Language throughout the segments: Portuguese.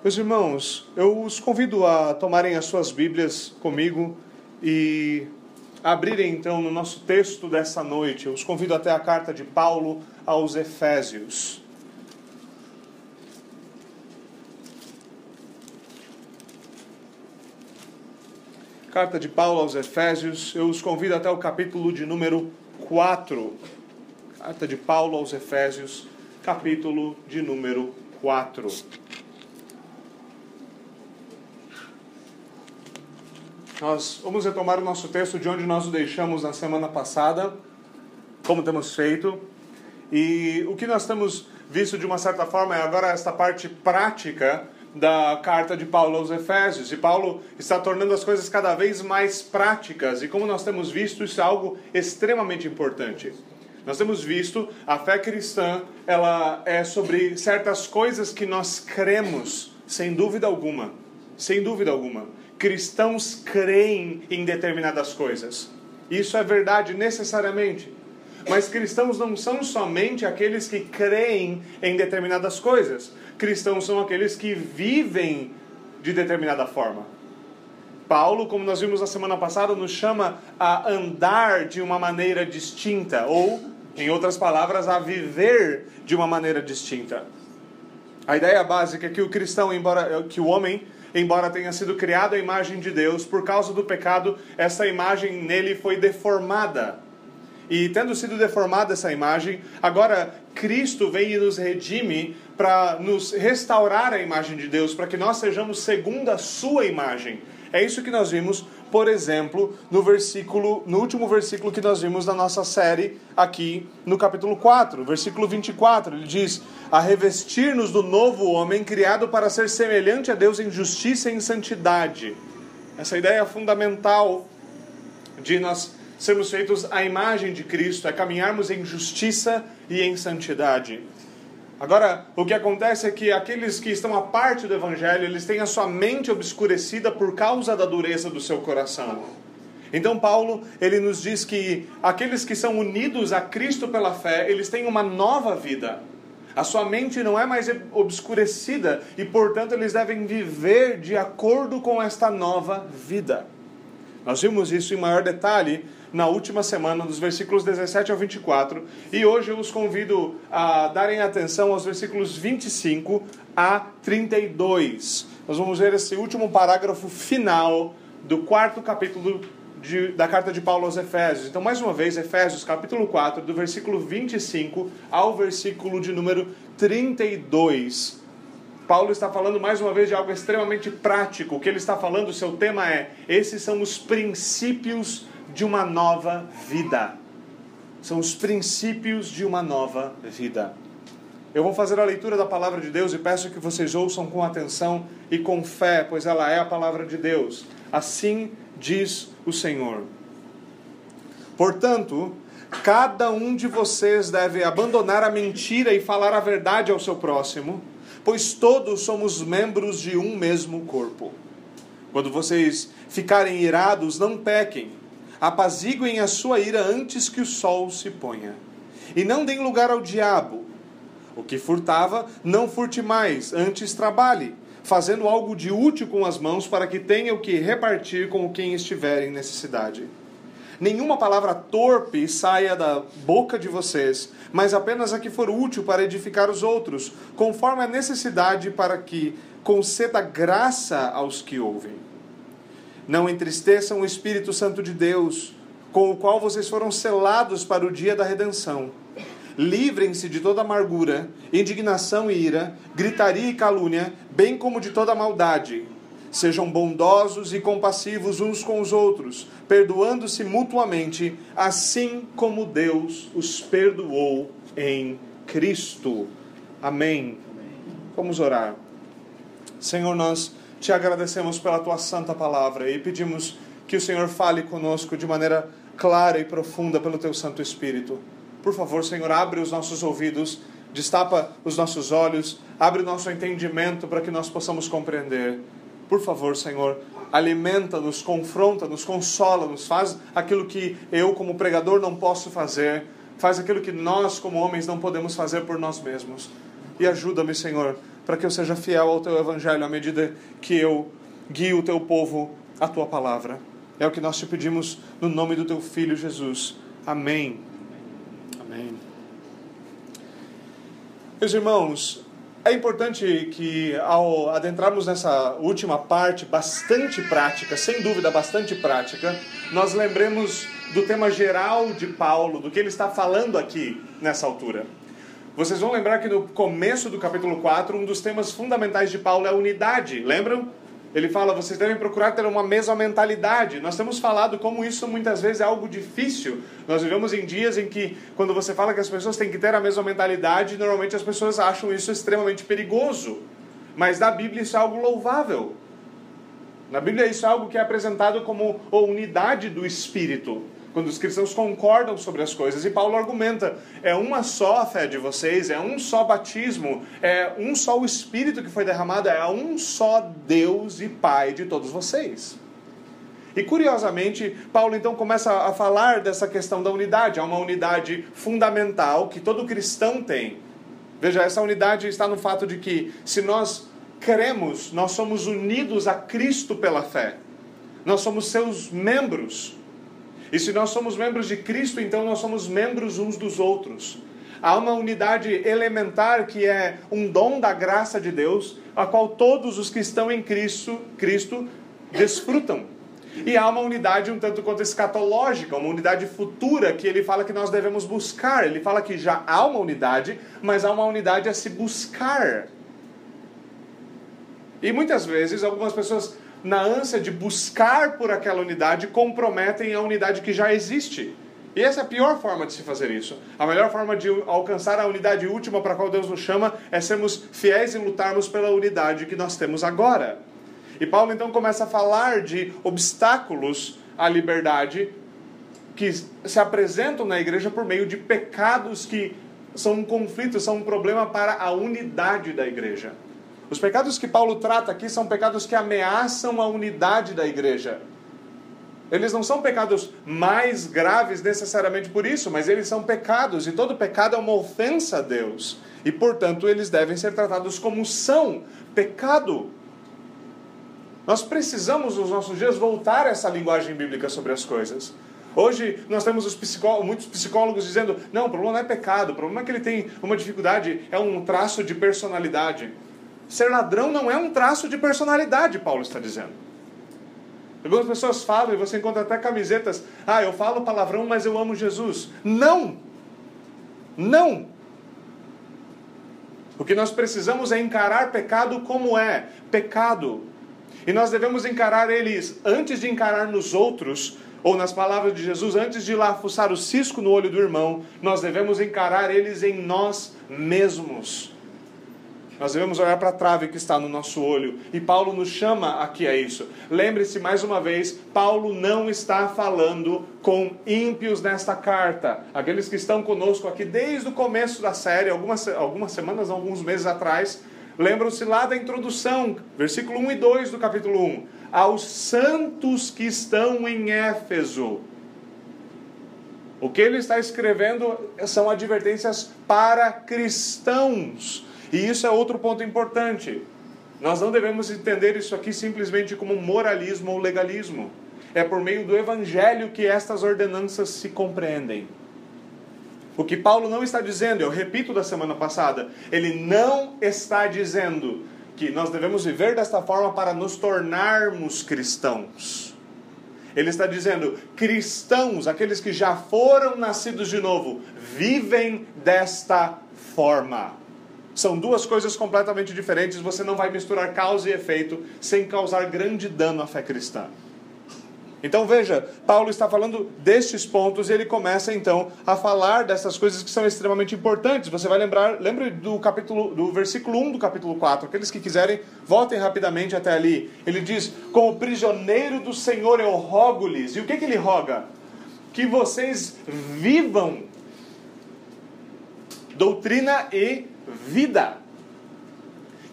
Meus irmãos, eu os convido a tomarem as suas Bíblias comigo e abrirem então no nosso texto dessa noite. Eu os convido até a carta de Paulo aos Efésios. Carta de Paulo aos Efésios, eu os convido até o capítulo de número 4. Carta de Paulo aos Efésios, capítulo de número 4. Nós vamos retomar o nosso texto de onde nós o deixamos na semana passada, como temos feito. E o que nós temos visto de uma certa forma é agora esta parte prática da carta de Paulo aos Efésios. E Paulo está tornando as coisas cada vez mais práticas. E como nós temos visto, isso é algo extremamente importante. Nós temos visto a fé cristã, ela é sobre certas coisas que nós cremos, sem dúvida alguma. Sem dúvida alguma cristãos creem em determinadas coisas. Isso é verdade necessariamente. Mas cristãos não são somente aqueles que creem em determinadas coisas. Cristãos são aqueles que vivem de determinada forma. Paulo, como nós vimos na semana passada, nos chama a andar de uma maneira distinta, ou, em outras palavras, a viver de uma maneira distinta. A ideia básica é que o cristão, embora que o homem embora tenha sido criado à imagem de Deus, por causa do pecado, essa imagem nele foi deformada. E tendo sido deformada essa imagem, agora Cristo vem e nos redime para nos restaurar a imagem de Deus, para que nós sejamos segundo a sua imagem. É isso que nós vimos, por exemplo, no versículo, no último versículo que nós vimos na nossa série aqui no capítulo 4, versículo 24, ele diz: "A revestir-nos do novo homem criado para ser semelhante a Deus em justiça e em santidade". Essa ideia é fundamental de nós sermos feitos à imagem de Cristo, é caminharmos em justiça e em santidade. Agora, o que acontece é que aqueles que estão à parte do Evangelho, eles têm a sua mente obscurecida por causa da dureza do seu coração. Então, Paulo, ele nos diz que aqueles que são unidos a Cristo pela fé, eles têm uma nova vida. A sua mente não é mais obscurecida e, portanto, eles devem viver de acordo com esta nova vida. Nós vimos isso em maior detalhe na última semana, dos versículos 17 ao 24, e hoje eu os convido a darem atenção aos versículos 25 a 32. Nós vamos ver esse último parágrafo final do quarto capítulo de, da carta de Paulo aos Efésios. Então, mais uma vez, Efésios capítulo 4, do versículo 25 ao versículo de número 32. Paulo está falando mais uma vez de algo extremamente prático. O que ele está falando, seu tema é: esses são os princípios de uma nova vida. São os princípios de uma nova vida. Eu vou fazer a leitura da palavra de Deus e peço que vocês ouçam com atenção e com fé, pois ela é a palavra de Deus. Assim diz o Senhor. Portanto, cada um de vocês deve abandonar a mentira e falar a verdade ao seu próximo, pois todos somos membros de um mesmo corpo. Quando vocês ficarem irados, não pequem apaziguem a sua ira antes que o sol se ponha. E não deem lugar ao diabo. O que furtava, não furte mais, antes trabalhe, fazendo algo de útil com as mãos para que tenha o que repartir com quem estiver em necessidade. Nenhuma palavra torpe saia da boca de vocês, mas apenas a que for útil para edificar os outros, conforme a necessidade para que conceda graça aos que ouvem. Não entristeçam o Espírito Santo de Deus, com o qual vocês foram selados para o dia da redenção. Livrem-se de toda amargura, indignação e ira, gritaria e calúnia, bem como de toda maldade. Sejam bondosos e compassivos uns com os outros, perdoando-se mutuamente, assim como Deus os perdoou em Cristo. Amém. Vamos orar. Senhor, nós te agradecemos pela tua santa palavra e pedimos que o Senhor fale conosco de maneira clara e profunda pelo teu Santo Espírito. Por favor, Senhor, abre os nossos ouvidos, destapa os nossos olhos, abre o nosso entendimento para que nós possamos compreender. Por favor, Senhor, alimenta-nos, confronta-nos, consola-nos, faz aquilo que eu, como pregador, não posso fazer, faz aquilo que nós, como homens, não podemos fazer por nós mesmos. E ajuda-me, Senhor, para que eu seja fiel ao teu evangelho à medida que eu guio o teu povo à tua palavra. É o que nós te pedimos no nome do teu filho Jesus. Amém. Amém. Meus irmãos, é importante que ao adentrarmos nessa última parte, bastante prática, sem dúvida bastante prática, nós lembremos do tema geral de Paulo, do que ele está falando aqui nessa altura. Vocês vão lembrar que no começo do capítulo 4, um dos temas fundamentais de Paulo é a unidade, lembram? Ele fala, vocês devem procurar ter uma mesma mentalidade. Nós temos falado como isso muitas vezes é algo difícil. Nós vivemos em dias em que, quando você fala que as pessoas têm que ter a mesma mentalidade, normalmente as pessoas acham isso extremamente perigoso. Mas na Bíblia isso é algo louvável. Na Bíblia isso é algo que é apresentado como a unidade do Espírito quando os cristãos concordam sobre as coisas. E Paulo argumenta: é uma só a fé de vocês, é um só batismo, é um só o Espírito que foi derramado, é um só Deus e Pai de todos vocês. E curiosamente, Paulo então começa a falar dessa questão da unidade. Há uma unidade fundamental que todo cristão tem. Veja, essa unidade está no fato de que, se nós cremos, nós somos unidos a Cristo pela fé. Nós somos seus membros. E se nós somos membros de Cristo, então nós somos membros uns dos outros. Há uma unidade elementar que é um dom da graça de Deus, a qual todos os que estão em Cristo, Cristo desfrutam. E há uma unidade um tanto quanto escatológica, uma unidade futura que ele fala que nós devemos buscar. Ele fala que já há uma unidade, mas há uma unidade a se buscar. E muitas vezes algumas pessoas na ânsia de buscar por aquela unidade, comprometem a unidade que já existe. E essa é a pior forma de se fazer isso. A melhor forma de alcançar a unidade última para a qual Deus nos chama é sermos fiéis em lutarmos pela unidade que nós temos agora. E Paulo então começa a falar de obstáculos à liberdade que se apresentam na igreja por meio de pecados que são um conflito, são um problema para a unidade da igreja. Os pecados que Paulo trata aqui são pecados que ameaçam a unidade da igreja. Eles não são pecados mais graves necessariamente por isso, mas eles são pecados, e todo pecado é uma ofensa a Deus. E, portanto, eles devem ser tratados como são pecado. Nós precisamos, nos nossos dias, voltar a essa linguagem bíblica sobre as coisas. Hoje nós temos os psicólogos, muitos psicólogos dizendo: não, o problema não é pecado, o problema é que ele tem uma dificuldade, é um traço de personalidade. Ser ladrão não é um traço de personalidade, Paulo está dizendo. Algumas pessoas falam, e você encontra até camisetas, ah, eu falo palavrão, mas eu amo Jesus. Não! Não! O que nós precisamos é encarar pecado como é pecado. E nós devemos encarar eles antes de encarar nos outros, ou nas palavras de Jesus, antes de lá fuçar o cisco no olho do irmão, nós devemos encarar eles em nós mesmos. Nós devemos olhar para a trave que está no nosso olho. E Paulo nos chama aqui a isso. Lembre-se mais uma vez: Paulo não está falando com ímpios nesta carta. Aqueles que estão conosco aqui desde o começo da série, algumas, algumas semanas, alguns meses atrás, lembram-se lá da introdução, versículo 1 e 2 do capítulo 1. Aos santos que estão em Éfeso. O que ele está escrevendo são advertências para cristãos e isso é outro ponto importante. Nós não devemos entender isso aqui simplesmente como moralismo ou legalismo. É por meio do evangelho que estas ordenanças se compreendem. O que Paulo não está dizendo, eu repito da semana passada, ele não está dizendo que nós devemos viver desta forma para nos tornarmos cristãos. Ele está dizendo: cristãos, aqueles que já foram nascidos de novo, vivem desta forma. São duas coisas completamente diferentes. Você não vai misturar causa e efeito sem causar grande dano à fé cristã. Então veja, Paulo está falando destes pontos e ele começa então a falar dessas coisas que são extremamente importantes. Você vai lembrar, lembre do capítulo do versículo 1 do capítulo 4. Aqueles que quiserem, voltem rapidamente até ali. Ele diz: "Como prisioneiro do Senhor eu rogo-lhes". E o que que ele roga? Que vocês vivam doutrina e vida.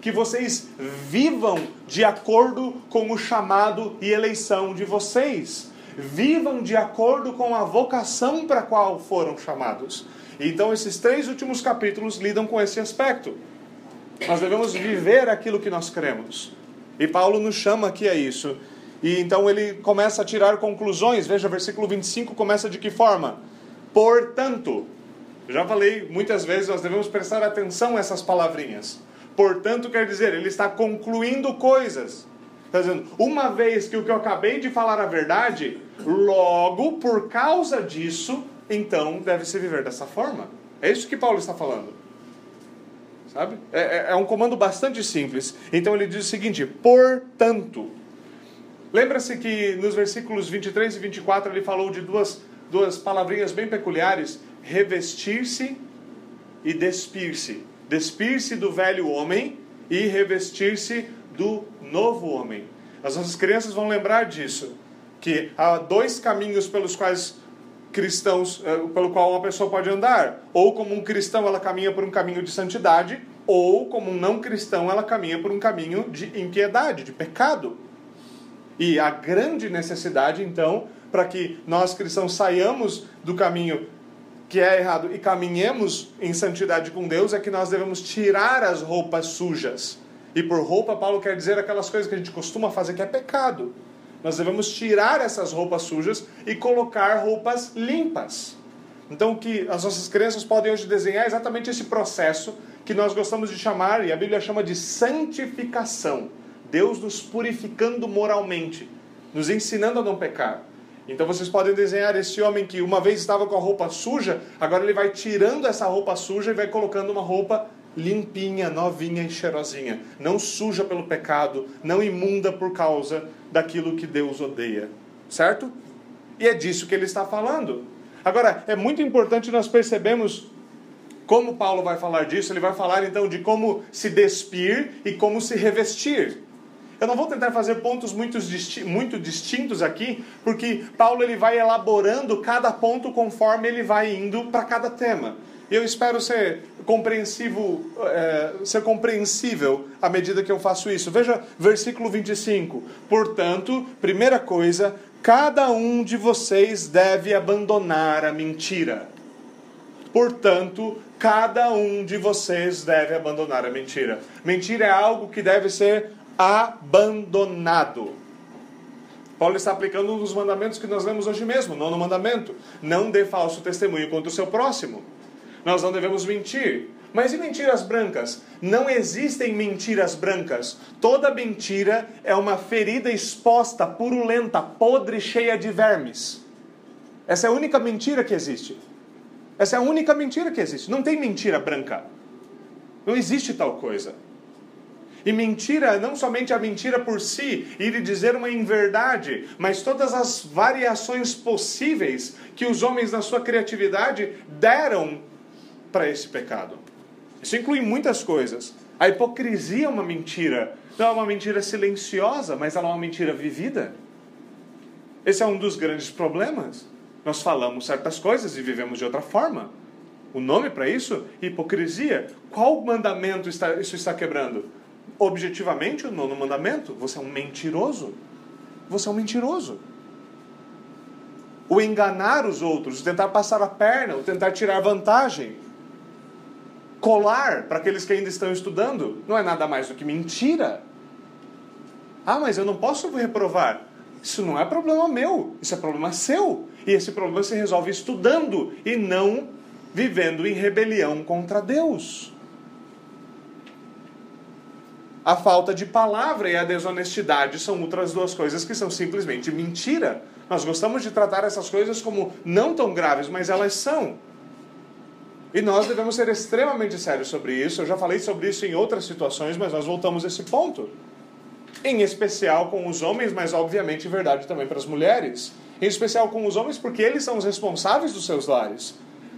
Que vocês vivam de acordo com o chamado e eleição de vocês. Vivam de acordo com a vocação para a qual foram chamados. Então, esses três últimos capítulos lidam com esse aspecto. Nós devemos viver aquilo que nós cremos. E Paulo nos chama aqui a isso. E então ele começa a tirar conclusões. Veja, versículo 25 começa de que forma? Portanto, já falei muitas vezes, nós devemos prestar atenção a essas palavrinhas. Portanto, quer dizer, ele está concluindo coisas. Está dizendo, uma vez que o que eu acabei de falar a verdade, logo, por causa disso, então deve se viver dessa forma. É isso que Paulo está falando. Sabe? É, é, é um comando bastante simples. Então ele diz o seguinte: portanto. Lembra-se que nos versículos 23 e 24 ele falou de duas, duas palavrinhas bem peculiares: revestir-se e despir-se. Despir-se do velho homem e revestir-se do novo homem. As nossas crianças vão lembrar disso, que há dois caminhos pelos quais cristãos, eh, pelo qual uma pessoa pode andar. Ou como um cristão ela caminha por um caminho de santidade, ou como um não cristão ela caminha por um caminho de impiedade, de pecado. E a grande necessidade, então, para que nós cristãos saiamos do caminho que é errado e caminhemos em santidade com Deus, é que nós devemos tirar as roupas sujas. E por roupa, Paulo quer dizer aquelas coisas que a gente costuma fazer que é pecado. Nós devemos tirar essas roupas sujas e colocar roupas limpas. Então, o que as nossas crianças podem hoje desenhar é exatamente esse processo que nós gostamos de chamar, e a Bíblia chama de santificação. Deus nos purificando moralmente, nos ensinando a não pecar. Então vocês podem desenhar esse homem que uma vez estava com a roupa suja, agora ele vai tirando essa roupa suja e vai colocando uma roupa limpinha, novinha e cheirosinha, não suja pelo pecado, não imunda por causa daquilo que Deus odeia, certo? E é disso que ele está falando. Agora, é muito importante nós percebemos como Paulo vai falar disso, ele vai falar então de como se despir e como se revestir. Eu não vou tentar fazer pontos muito, muito distintos aqui, porque Paulo ele vai elaborando cada ponto conforme ele vai indo para cada tema. Eu espero ser compreensivo, é, ser compreensível à medida que eu faço isso. Veja versículo 25. Portanto, primeira coisa, cada um de vocês deve abandonar a mentira. Portanto, cada um de vocês deve abandonar a mentira. Mentira é algo que deve ser abandonado. Paulo está aplicando um dos mandamentos que nós lemos hoje mesmo, nono mandamento. Não dê falso testemunho contra o seu próximo. Nós não devemos mentir. Mas e mentiras brancas? Não existem mentiras brancas. Toda mentira é uma ferida exposta, purulenta, podre, cheia de vermes. Essa é a única mentira que existe. Essa é a única mentira que existe. Não tem mentira branca. Não existe tal coisa. E mentira, não somente a mentira por si, ir dizer uma inverdade, mas todas as variações possíveis que os homens, na sua criatividade, deram para esse pecado. Isso inclui muitas coisas. A hipocrisia é uma mentira. Não é uma mentira silenciosa, mas ela é uma mentira vivida. Esse é um dos grandes problemas. Nós falamos certas coisas e vivemos de outra forma. O nome para isso? Hipocrisia. Qual mandamento está, isso está quebrando? Objetivamente o nono mandamento: você é um mentiroso. Você é um mentiroso. O enganar os outros, o tentar passar a perna, o tentar tirar vantagem. Colar para aqueles que ainda estão estudando não é nada mais do que mentira. Ah, mas eu não posso reprovar. Isso não é problema meu, isso é problema seu. E esse problema se resolve estudando e não vivendo em rebelião contra Deus a falta de palavra e a desonestidade são outras duas coisas que são simplesmente mentira. Nós gostamos de tratar essas coisas como não tão graves, mas elas são. E nós devemos ser extremamente sérios sobre isso. Eu já falei sobre isso em outras situações, mas nós voltamos a esse ponto. Em especial com os homens, mas obviamente verdade também para as mulheres. Em especial com os homens, porque eles são os responsáveis dos seus lares.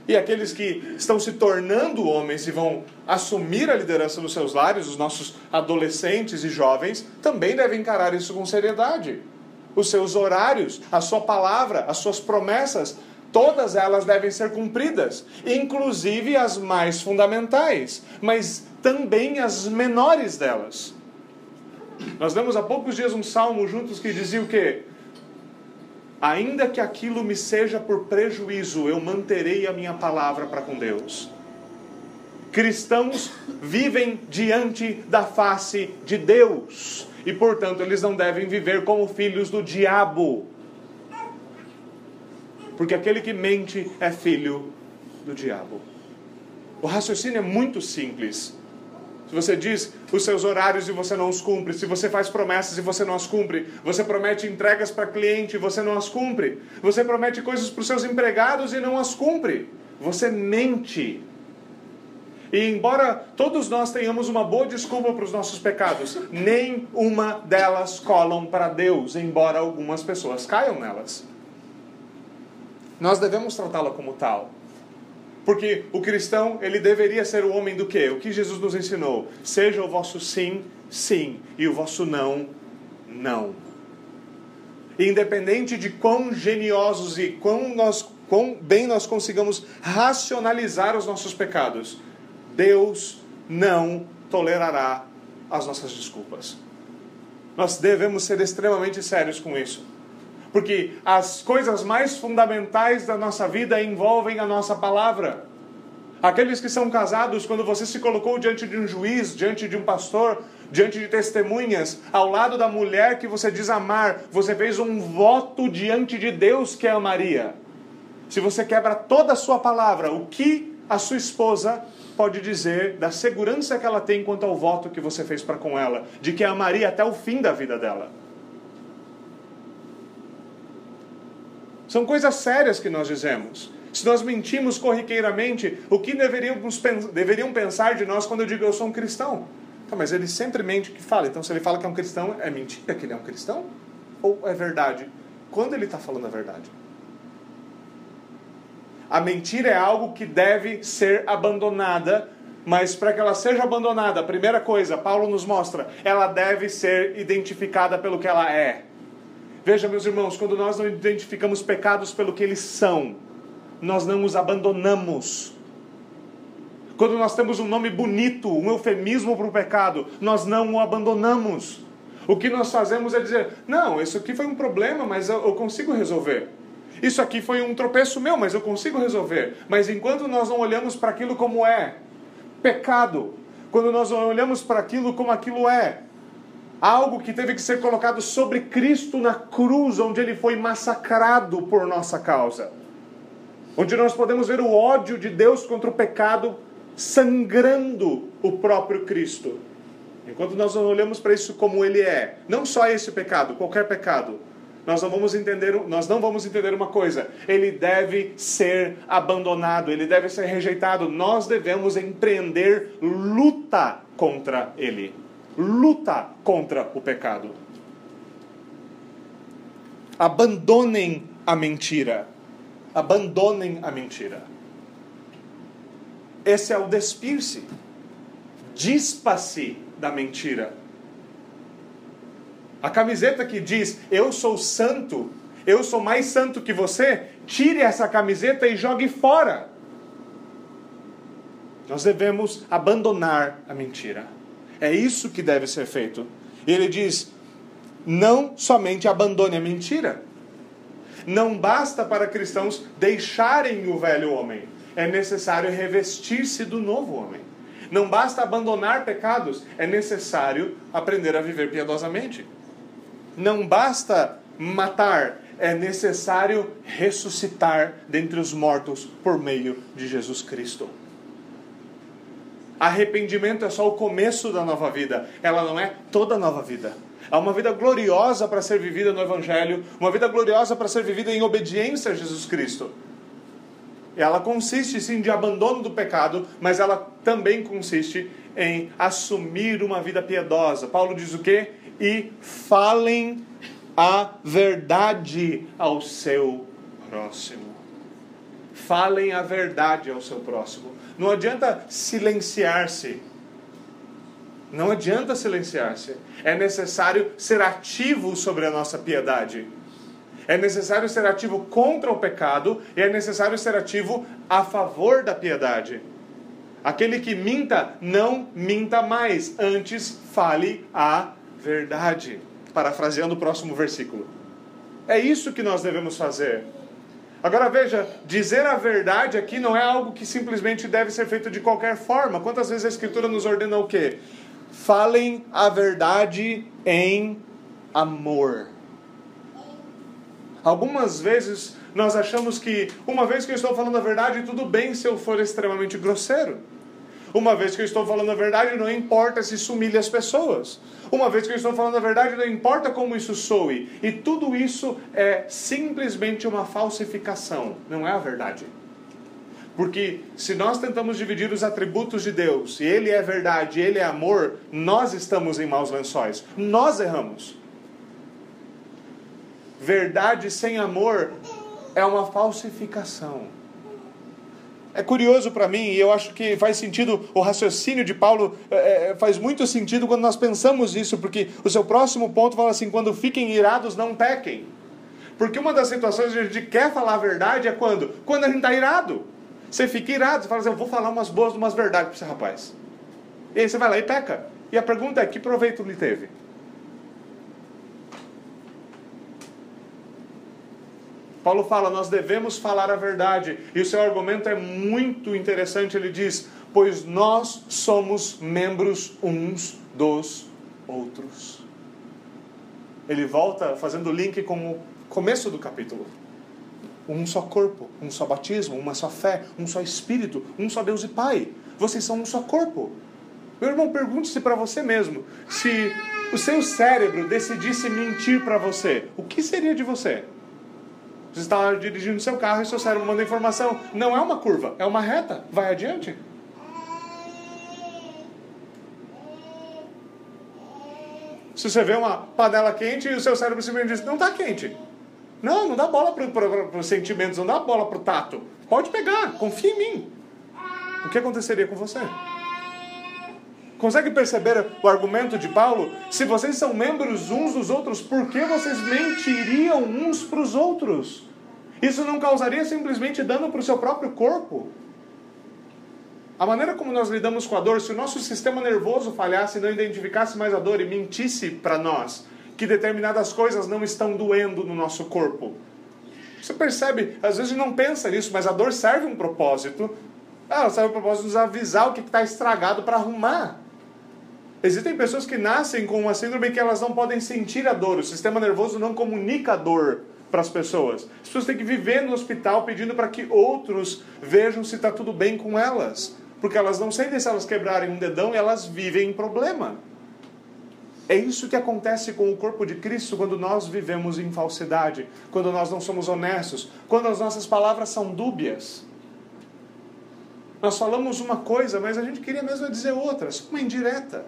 E aqueles que estão se tornando homens e vão assumir a liderança nos seus lares, os nossos adolescentes e jovens, também devem encarar isso com seriedade. Os seus horários, a sua palavra, as suas promessas, todas elas devem ser cumpridas, inclusive as mais fundamentais, mas também as menores delas. Nós lemos há poucos dias um salmo juntos que dizia o quê? Ainda que aquilo me seja por prejuízo, eu manterei a minha palavra para com Deus. Cristãos vivem diante da face de Deus e, portanto, eles não devem viver como filhos do diabo. Porque aquele que mente é filho do diabo. O raciocínio é muito simples. Se você diz os seus horários e você não os cumpre, se você faz promessas e você não as cumpre, você promete entregas para cliente e você não as cumpre, você promete coisas para os seus empregados e não as cumpre, você mente. E embora todos nós tenhamos uma boa desculpa para os nossos pecados, nem uma delas colam para Deus, embora algumas pessoas caiam nelas. Nós devemos tratá-la como tal. Porque o cristão, ele deveria ser o homem do quê? O que Jesus nos ensinou? Seja o vosso sim, sim, e o vosso não, não. Independente de quão geniosos e quão, nós, quão bem nós consigamos racionalizar os nossos pecados, Deus não tolerará as nossas desculpas. Nós devemos ser extremamente sérios com isso. Porque as coisas mais fundamentais da nossa vida envolvem a nossa palavra. Aqueles que são casados, quando você se colocou diante de um juiz, diante de um pastor, diante de testemunhas, ao lado da mulher que você diz amar, você fez um voto diante de Deus que amaria. Se você quebra toda a sua palavra, o que a sua esposa pode dizer da segurança que ela tem quanto ao voto que você fez para com ela, de que amaria até o fim da vida dela? São coisas sérias que nós dizemos. Se nós mentimos corriqueiramente, o que deveríamos, deveriam pensar de nós quando eu digo eu sou um cristão? Tá, mas ele sempre mente que fala. Então, se ele fala que é um cristão, é mentira que ele é um cristão? Ou é verdade? Quando ele está falando a verdade? A mentira é algo que deve ser abandonada, mas para que ela seja abandonada, a primeira coisa, Paulo nos mostra, ela deve ser identificada pelo que ela é. Veja, meus irmãos, quando nós não identificamos pecados pelo que eles são, nós não os abandonamos. Quando nós temos um nome bonito, um eufemismo para o pecado, nós não o abandonamos. O que nós fazemos é dizer: não, isso aqui foi um problema, mas eu, consigo resolver. Isso aqui foi um tropeço meu, mas eu consigo resolver. Mas enquanto nós não olhamos para aquilo como é pecado, quando nós não olhamos para aquilo como aquilo é, algo que teve que ser colocado sobre Cristo na cruz, onde ele foi massacrado por nossa causa. Onde nós podemos ver o ódio de Deus contra o pecado sangrando o próprio Cristo. Enquanto nós não olhamos para isso como ele é, não só esse pecado, qualquer pecado, nós não vamos entender, nós não vamos entender uma coisa. Ele deve ser abandonado, ele deve ser rejeitado. Nós devemos empreender luta contra ele luta contra o pecado. Abandonem a mentira. Abandonem a mentira. Esse é o despir-se. Dispa-se da mentira. A camiseta que diz eu sou santo, eu sou mais santo que você, tire essa camiseta e jogue fora. Nós devemos abandonar a mentira. É isso que deve ser feito. E ele diz: não somente abandone a mentira. Não basta para cristãos deixarem o velho homem, é necessário revestir-se do novo homem. Não basta abandonar pecados, é necessário aprender a viver piedosamente. Não basta matar, é necessário ressuscitar dentre os mortos por meio de Jesus Cristo. Arrependimento é só o começo da nova vida, ela não é toda a nova vida. Há uma vida gloriosa para ser vivida no Evangelho, uma vida gloriosa para ser vivida em obediência a Jesus Cristo. Ela consiste sim de abandono do pecado, mas ela também consiste em assumir uma vida piedosa. Paulo diz o quê? E falem a verdade ao seu próximo. Falem a verdade ao seu próximo. Não adianta silenciar-se. Não adianta silenciar-se. É necessário ser ativo sobre a nossa piedade. É necessário ser ativo contra o pecado e é necessário ser ativo a favor da piedade. Aquele que minta, não minta mais, antes fale a verdade. Parafraseando o próximo versículo. É isso que nós devemos fazer. Agora veja, dizer a verdade aqui não é algo que simplesmente deve ser feito de qualquer forma. Quantas vezes a Escritura nos ordena o quê? Falem a verdade em amor. Algumas vezes nós achamos que, uma vez que eu estou falando a verdade, tudo bem se eu for extremamente grosseiro. Uma vez que eu estou falando a verdade, não importa se isso humilha as pessoas. Uma vez que eu estou falando a verdade, não importa como isso soe. E tudo isso é simplesmente uma falsificação, não é a verdade. Porque se nós tentamos dividir os atributos de Deus, e Ele é verdade, Ele é amor, nós estamos em maus lençóis. Nós erramos. Verdade sem amor é uma falsificação. É curioso para mim, e eu acho que faz sentido, o raciocínio de Paulo é, é, faz muito sentido quando nós pensamos isso, porque o seu próximo ponto fala assim: quando fiquem irados, não pequem. Porque uma das situações que a gente quer falar a verdade é quando? Quando a gente está irado. Você fica irado, você fala assim: eu vou falar umas boas, umas verdades para esse rapaz. E aí você vai lá e peca. E a pergunta é: que proveito lhe teve? Paulo fala, nós devemos falar a verdade. E o seu argumento é muito interessante. Ele diz: Pois nós somos membros uns dos outros. Ele volta fazendo link com o começo do capítulo. Um só corpo, um só batismo, uma só fé, um só espírito, um só Deus e Pai. Vocês são um só corpo. Meu irmão, pergunte-se para você mesmo: se o seu cérebro decidisse mentir para você, o que seria de você? Você está dirigindo seu carro e seu cérebro manda informação. Não é uma curva, é uma reta. Vai adiante. Se você vê uma panela quente e o seu cérebro simplesmente diz: não está quente. Não, não dá bola para os sentimentos, não dá bola para o tato. Pode pegar, confia em mim. O que aconteceria com você? Consegue perceber o argumento de Paulo? Se vocês são membros uns dos outros, por que vocês mentiriam uns para os outros? Isso não causaria simplesmente dano para o seu próprio corpo? A maneira como nós lidamos com a dor, se o nosso sistema nervoso falhasse e não identificasse mais a dor e mentisse para nós que determinadas coisas não estão doendo no nosso corpo. Você percebe, às vezes não pensa nisso, mas a dor serve um propósito. Ela serve um propósito de nos avisar o que está estragado para arrumar. Existem pessoas que nascem com uma síndrome que elas não podem sentir a dor, o sistema nervoso não comunica a dor para as pessoas. As pessoas têm que viver no hospital pedindo para que outros vejam se está tudo bem com elas, porque elas não sentem se elas quebrarem um dedão e elas vivem em problema. É isso que acontece com o corpo de Cristo quando nós vivemos em falsidade, quando nós não somos honestos, quando as nossas palavras são dúbias. Nós falamos uma coisa, mas a gente queria mesmo dizer outra, uma indireta.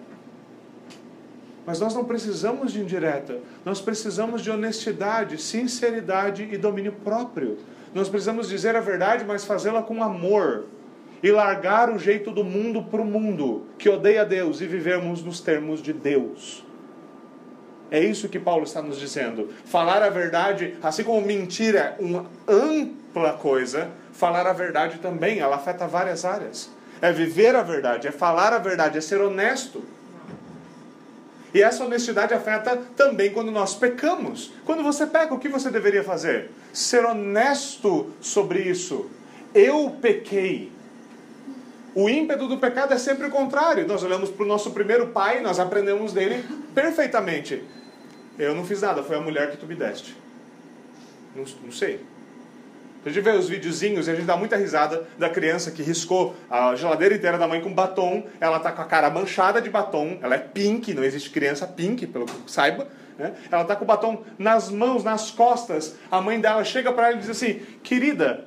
Mas nós não precisamos de indireta. Nós precisamos de honestidade, sinceridade e domínio próprio. Nós precisamos dizer a verdade, mas fazê-la com amor. E largar o jeito do mundo para o mundo, que odeia Deus, e vivermos nos termos de Deus. É isso que Paulo está nos dizendo. Falar a verdade, assim como mentir é uma ampla coisa, falar a verdade também, ela afeta várias áreas. É viver a verdade, é falar a verdade, é ser honesto. E essa honestidade afeta também quando nós pecamos. Quando você peca, o que você deveria fazer? Ser honesto sobre isso. Eu pequei. O ímpeto do pecado é sempre o contrário. Nós olhamos para o nosso primeiro pai, nós aprendemos dele perfeitamente. Eu não fiz nada, foi a mulher que tu me deste. Não, não sei. A gente vê os videozinhos e a gente dá muita risada da criança que riscou a geladeira inteira da mãe com batom. Ela tá com a cara manchada de batom. Ela é pink, não existe criança pink, pelo que saiba. Né? Ela tá com o batom nas mãos, nas costas. A mãe dela chega para ela e diz assim: Querida,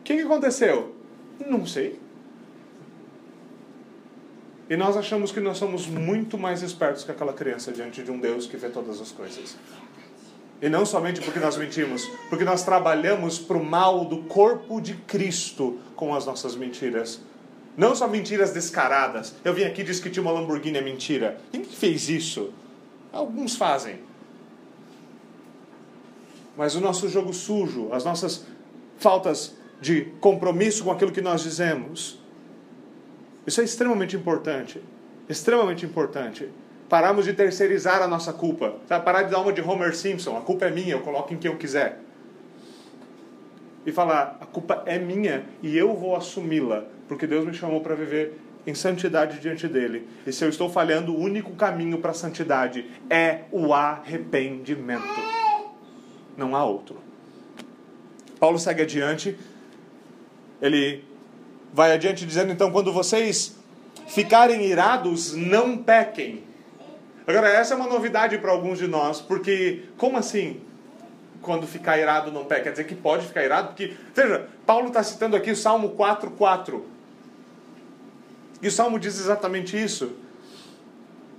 o que, que aconteceu? Não sei. E nós achamos que nós somos muito mais espertos que aquela criança diante de um Deus que vê todas as coisas. E não somente porque nós mentimos, porque nós trabalhamos para o mal do corpo de Cristo com as nossas mentiras. Não só mentiras descaradas. Eu vim aqui discutir uma Lamborghini é mentira. Quem que fez isso? Alguns fazem. Mas o nosso jogo sujo, as nossas faltas de compromisso com aquilo que nós dizemos, isso é extremamente importante. Extremamente importante. Paramos de terceirizar a nossa culpa. Sabe? Parar de dar uma de Homer Simpson. A culpa é minha, eu coloco em quem eu quiser. e falar: a culpa é minha e eu vou assumi-la, porque Deus me chamou para viver em santidade diante dele. E se eu estou falhando, o único caminho para a santidade é o arrependimento. Não há outro. Paulo segue adiante. Ele vai adiante dizendo: então, quando vocês ficarem irados, não pequem. Agora, essa é uma novidade para alguns de nós, porque como assim? Quando ficar irado não peca, quer dizer que pode ficar irado, porque, veja, Paulo está citando aqui o Salmo 4,4. E o Salmo diz exatamente isso.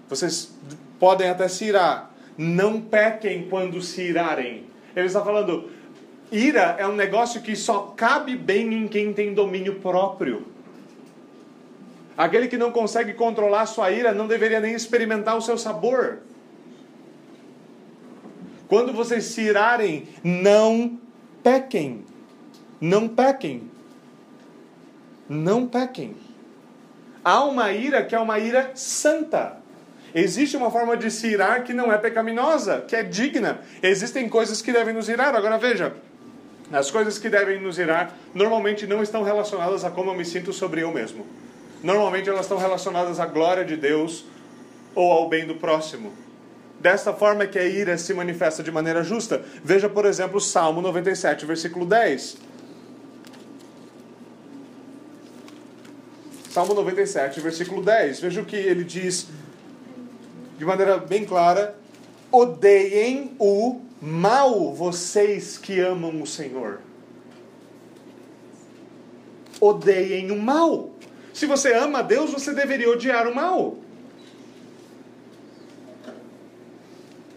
Vocês podem até se irar, não pequem quando se irarem. Ele está falando, ira é um negócio que só cabe bem em quem tem domínio próprio. Aquele que não consegue controlar sua ira não deveria nem experimentar o seu sabor. Quando vocês se irarem, não pequem. Não pequem. Não pequem. Há uma ira que é uma ira santa. Existe uma forma de se irar que não é pecaminosa, que é digna. Existem coisas que devem nos irar. Agora veja, as coisas que devem nos irar normalmente não estão relacionadas a como eu me sinto sobre eu mesmo. Normalmente elas estão relacionadas à glória de Deus ou ao bem do próximo. Desta forma é que a ira se manifesta de maneira justa. Veja, por exemplo, Salmo 97, versículo 10. Salmo 97, versículo 10. Veja o que ele diz de maneira bem clara: Odeiem o mal vocês que amam o Senhor. Odeiem o mal. Se você ama a Deus, você deveria odiar o mal.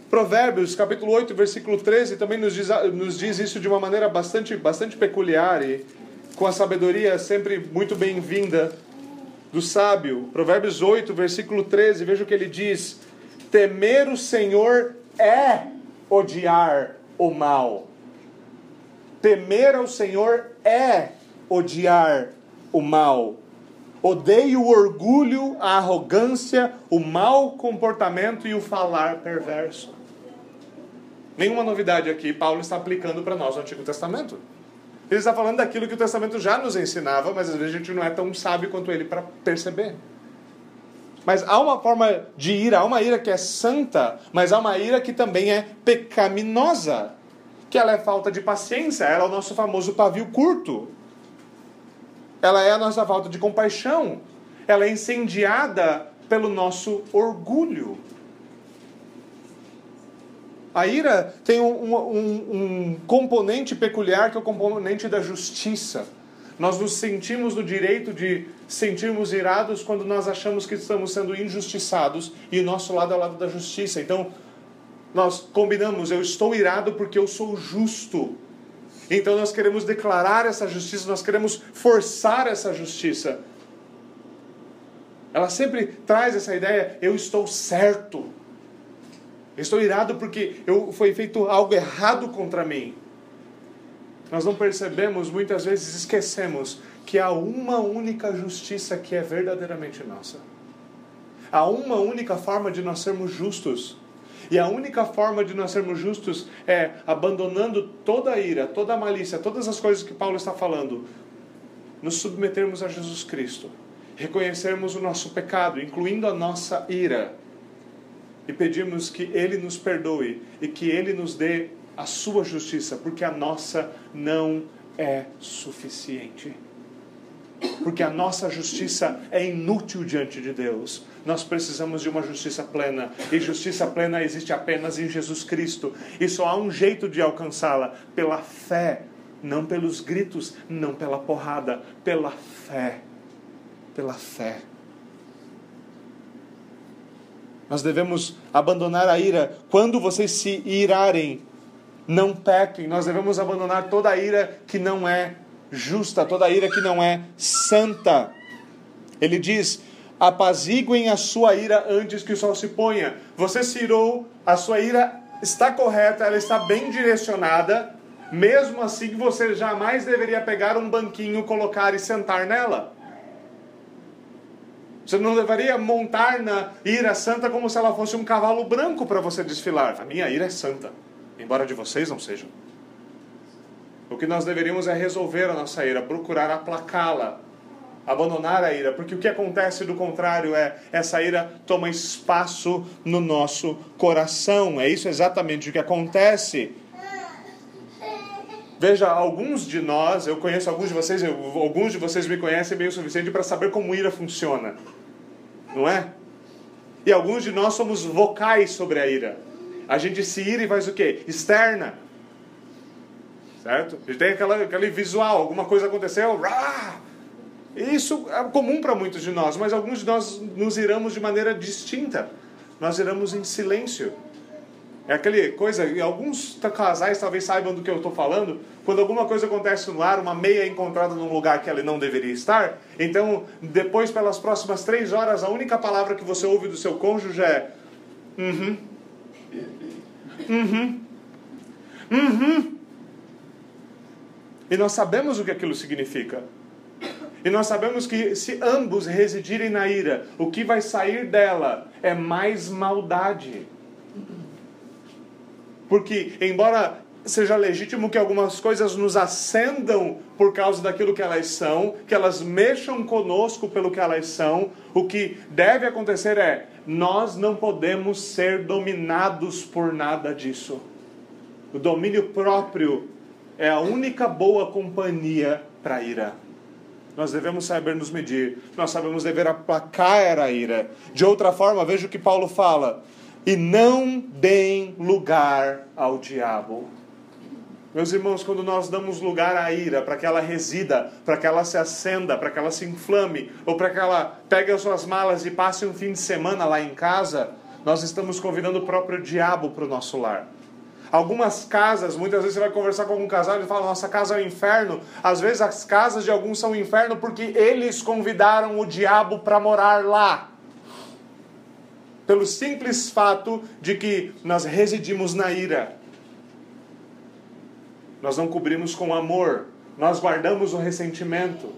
Provérbios, capítulo 8, versículo 13, também nos diz, nos diz isso de uma maneira bastante, bastante peculiar e com a sabedoria sempre muito bem-vinda do sábio. Provérbios 8, versículo 13, veja o que ele diz: Temer o Senhor é odiar o mal. Temer ao Senhor é odiar o mal. Odeio o orgulho, a arrogância, o mau comportamento e o falar perverso. Nenhuma novidade aqui, Paulo está aplicando para nós o Antigo Testamento. Ele está falando daquilo que o Testamento já nos ensinava, mas às vezes a gente não é tão sábio quanto ele para perceber. Mas há uma forma de ira, há uma ira que é santa, mas há uma ira que também é pecaminosa. Que ela é falta de paciência, ela é o nosso famoso pavio curto ela é a nossa falta de compaixão, ela é incendiada pelo nosso orgulho. A ira tem um, um, um, componente peculiar que é o componente da justiça. Nós nos sentimos no direito de sentirmos irados quando nós achamos que estamos sendo injustiçados e o nosso lado é o lado da justiça. Então, nós combinamos, eu estou irado porque eu sou justo. Então nós queremos declarar essa justiça, nós queremos forçar essa justiça. Ela sempre traz essa ideia: eu estou certo. Estou irado porque eu, foi feito algo errado contra mim. Nós não percebemos, muitas vezes esquecemos que há uma única justiça que é verdadeiramente nossa. Há uma única forma de nós sermos justos. E a única forma de nós sermos justos é abandonando toda a ira, toda a malícia, todas as coisas que Paulo está falando, nos submetermos a Jesus Cristo, reconhecermos o nosso pecado, incluindo a nossa ira, e pedirmos que Ele nos perdoe e que Ele nos dê a sua justiça, porque a nossa não é suficiente. Porque a nossa justiça é inútil diante de Deus. Nós precisamos de uma justiça plena. E justiça plena existe apenas em Jesus Cristo. E só há um jeito de alcançá-la: pela fé. Não pelos gritos, não pela porrada, pela fé. Pela fé. Nós devemos abandonar a ira. Quando vocês se irarem, não pequem. Nós devemos abandonar toda a ira que não é justa, toda a ira que não é santa. Ele diz: apaziguem a sua ira antes que o sol se ponha. Você se irou, a sua ira está correta, ela está bem direcionada. Mesmo assim, você jamais deveria pegar um banquinho, colocar e sentar nela. Você não deveria montar na ira santa como se ela fosse um cavalo branco para você desfilar. A minha ira é santa, embora de vocês não sejam. O que nós deveríamos é resolver a nossa ira, procurar aplacá-la, abandonar a ira, porque o que acontece do contrário é essa ira toma espaço no nosso coração. É isso exatamente o que acontece. Veja, alguns de nós, eu conheço alguns de vocês, eu, alguns de vocês me conhecem bem o suficiente para saber como ira funciona. Não é? E alguns de nós somos vocais sobre a ira. A gente se ira e faz o quê? Externa. Certo? A gente tem aquela, aquele visual, alguma coisa aconteceu, rah! Isso é comum para muitos de nós, mas alguns de nós nos iramos de maneira distinta. Nós iramos em silêncio. É aquele coisa, e alguns casais talvez saibam do que eu estou falando, quando alguma coisa acontece no ar, uma meia é encontrada num lugar que ela não deveria estar, então depois, pelas próximas três horas, a única palavra que você ouve do seu cônjuge é uhum, uhum, uhum. E nós sabemos o que aquilo significa. E nós sabemos que se ambos residirem na ira, o que vai sair dela é mais maldade. Porque, embora seja legítimo que algumas coisas nos acendam por causa daquilo que elas são, que elas mexam conosco pelo que elas são, o que deve acontecer é: nós não podemos ser dominados por nada disso. O domínio próprio é a única boa companhia para a ira. Nós devemos saber nos medir, nós sabemos dever aplacar a ira. De outra forma, veja o que Paulo fala: e não deem lugar ao diabo. Meus irmãos, quando nós damos lugar à ira, para que ela resida, para que ela se acenda, para que ela se inflame, ou para que ela pegue as suas malas e passe um fim de semana lá em casa, nós estamos convidando o próprio diabo para o nosso lar. Algumas casas, muitas vezes você vai conversar com algum casal e fala: Nossa casa é um inferno. Às vezes as casas de alguns são um inferno porque eles convidaram o diabo para morar lá pelo simples fato de que nós residimos na ira. Nós não cobrimos com amor, nós guardamos o ressentimento.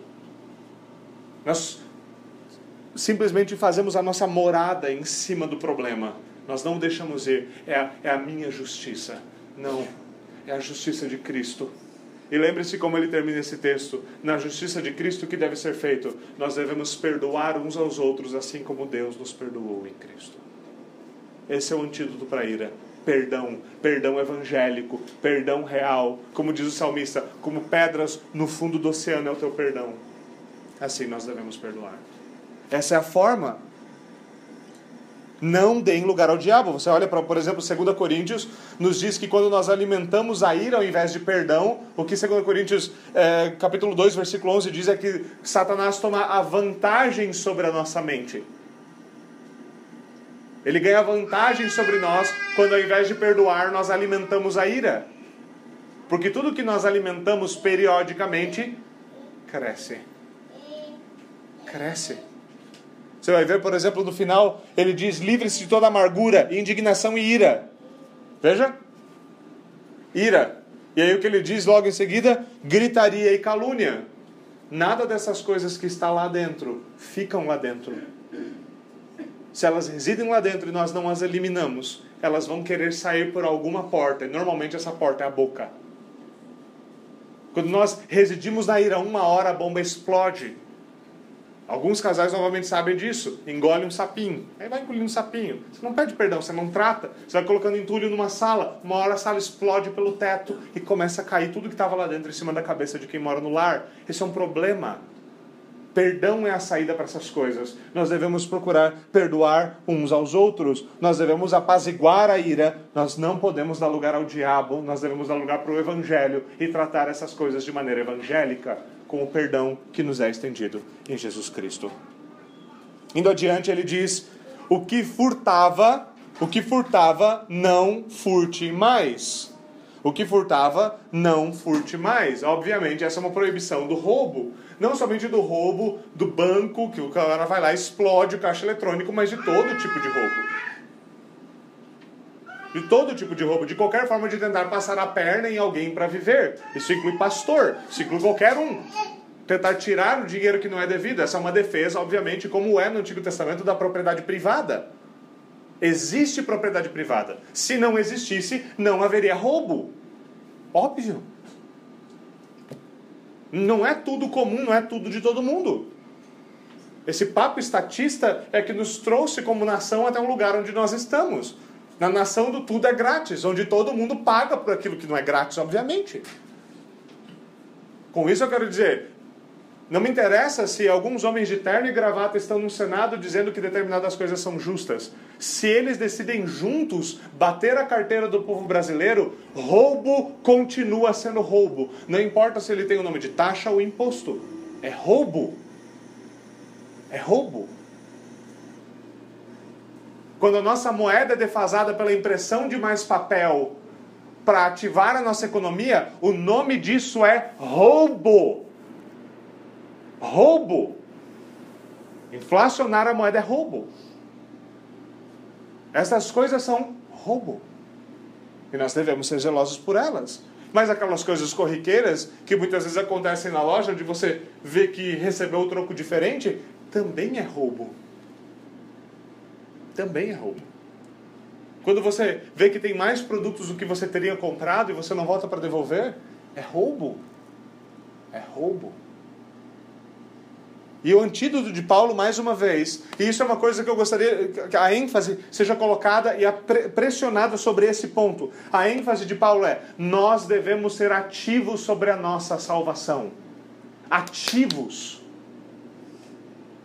Nós simplesmente fazemos a nossa morada em cima do problema. Nós não deixamos ir. É a, é a minha justiça. Não. É a justiça de Cristo. E lembre-se como ele termina esse texto: na justiça de Cristo que deve ser feito, nós devemos perdoar uns aos outros, assim como Deus nos perdoou em Cristo. Esse é o antídoto para a ira. Perdão, perdão evangélico, perdão real, como diz o salmista, como pedras no fundo do oceano é o teu perdão. Assim nós devemos perdoar. Essa é a forma não deem lugar ao diabo. Você olha para, por exemplo, 2 Coríntios, nos diz que quando nós alimentamos a ira ao invés de perdão, o que 2 Coríntios, é, capítulo 2, versículo 11, diz é que Satanás toma a vantagem sobre a nossa mente. Ele ganha vantagem sobre nós quando, ao invés de perdoar, nós alimentamos a ira. Porque tudo que nós alimentamos periodicamente cresce. Cresce. Você vai ver, por exemplo, no final, ele diz: livre-se de toda amargura, indignação e ira. Veja? Ira. E aí o que ele diz logo em seguida? Gritaria e calúnia. Nada dessas coisas que está lá dentro ficam lá dentro. Se elas residem lá dentro e nós não as eliminamos, elas vão querer sair por alguma porta. E normalmente essa porta é a boca. Quando nós residimos na ira uma hora, a bomba explode. Alguns casais novamente sabem disso. Engole um sapinho. Aí vai engolindo um sapinho. Você não pede perdão, você não trata. Você vai colocando entulho numa sala. Uma hora a sala explode pelo teto e começa a cair tudo que estava lá dentro em cima da cabeça de quem mora no lar. Esse é um problema. Perdão é a saída para essas coisas. Nós devemos procurar perdoar uns aos outros. Nós devemos apaziguar a ira. Nós não podemos dar lugar ao diabo. Nós devemos dar lugar para o evangelho e tratar essas coisas de maneira evangélica com o perdão que nos é estendido em Jesus Cristo. Indo adiante, ele diz: o que furtava, o que furtava, não furte mais. O que furtava, não furte mais. Obviamente, essa é uma proibição do roubo. Não somente do roubo do banco, que o cara vai lá e explode o caixa eletrônico, mas de todo tipo de roubo. De todo tipo de roubo, de qualquer forma de tentar passar a perna em alguém para viver. Isso inclui pastor, isso inclui qualquer um. Tentar tirar o dinheiro que não é devido. Essa é uma defesa, obviamente, como é no Antigo Testamento, da propriedade privada. Existe propriedade privada. Se não existisse, não haveria roubo. Óbvio. Não é tudo comum, não é tudo de todo mundo. Esse papo estatista é que nos trouxe como nação até um lugar onde nós estamos. Na nação do tudo é grátis, onde todo mundo paga por aquilo que não é grátis, obviamente. Com isso eu quero dizer, não me interessa se alguns homens de terno e gravata estão no Senado dizendo que determinadas coisas são justas. Se eles decidem juntos bater a carteira do povo brasileiro, roubo continua sendo roubo. Não importa se ele tem o nome de taxa ou imposto. É roubo. É roubo. Quando a nossa moeda é defasada pela impressão de mais papel para ativar a nossa economia, o nome disso é roubo. Roubo. Inflacionar a moeda é roubo. Essas coisas são roubo. E nós devemos ser zelosos por elas. Mas aquelas coisas corriqueiras que muitas vezes acontecem na loja, onde você vê que recebeu o troco diferente, também é roubo. Também é roubo. Quando você vê que tem mais produtos do que você teria comprado e você não volta para devolver, é roubo. É roubo. E o antídoto de Paulo, mais uma vez, e isso é uma coisa que eu gostaria que a ênfase seja colocada e pressionada sobre esse ponto. A ênfase de Paulo é: nós devemos ser ativos sobre a nossa salvação. Ativos.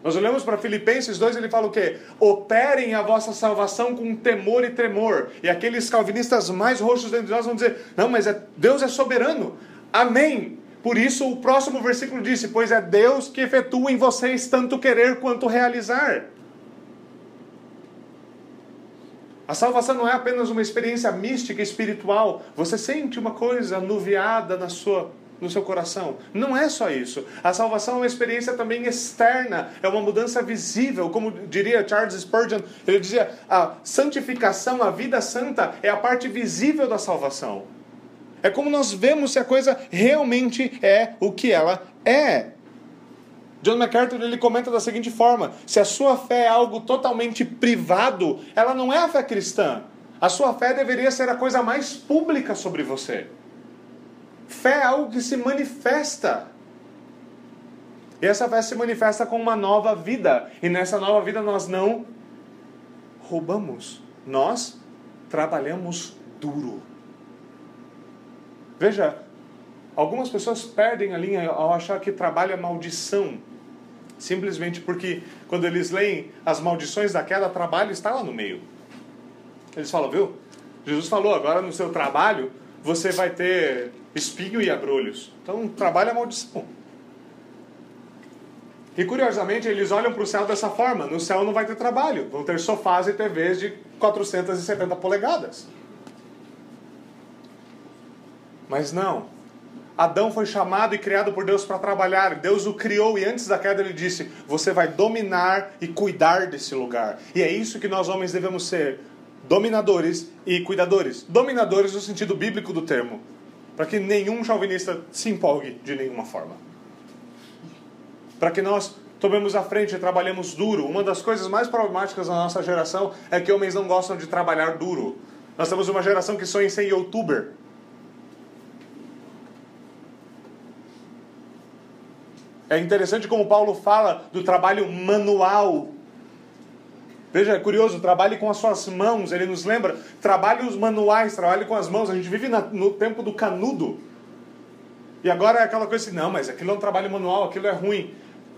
Nós olhamos para Filipenses 2, ele fala o quê? Operem a vossa salvação com temor e tremor. E aqueles calvinistas mais roxos dentro de nós vão dizer: não, mas é, Deus é soberano. Amém. Por isso, o próximo versículo disse: Pois é Deus que efetua em vocês tanto querer quanto realizar. A salvação não é apenas uma experiência mística espiritual. Você sente uma coisa anuviada na sua no seu coração. Não é só isso. A salvação é uma experiência também externa, é uma mudança visível, como diria Charles Spurgeon, ele dizia: a santificação, a vida santa é a parte visível da salvação. É como nós vemos se a coisa realmente é o que ela é. John MacArthur ele comenta da seguinte forma: se a sua fé é algo totalmente privado, ela não é a fé cristã. A sua fé deveria ser a coisa mais pública sobre você. Fé é algo que se manifesta. E essa fé se manifesta com uma nova vida. E nessa nova vida nós não roubamos. Nós trabalhamos duro. Veja, algumas pessoas perdem a linha ao achar que trabalho é maldição. Simplesmente porque quando eles leem as maldições da queda, trabalho está lá no meio. Eles falam, viu? Jesus falou, agora no seu trabalho você vai ter espinho e abrolhos. Então, trabalho é maldição. E curiosamente, eles olham para o céu dessa forma: no céu não vai ter trabalho, vão ter sofás e TVs de 470 polegadas. Mas não. Adão foi chamado e criado por Deus para trabalhar. Deus o criou e antes da queda ele disse: Você vai dominar e cuidar desse lugar. E é isso que nós homens devemos ser: dominadores e cuidadores. Dominadores no sentido bíblico do termo para que nenhum chauvinista se empolgue de nenhuma forma. Para que nós tomemos a frente e trabalhemos duro. Uma das coisas mais problemáticas da nossa geração é que homens não gostam de trabalhar duro. Nós temos uma geração que sonha em ser youtuber. É interessante como Paulo fala do trabalho manual Veja, é curioso, trabalhe com as suas mãos, ele nos lembra, trabalhe os manuais, trabalhe com as mãos. A gente vive na, no tempo do canudo. E agora é aquela coisa assim, não, mas aquilo é um trabalho manual, aquilo é ruim.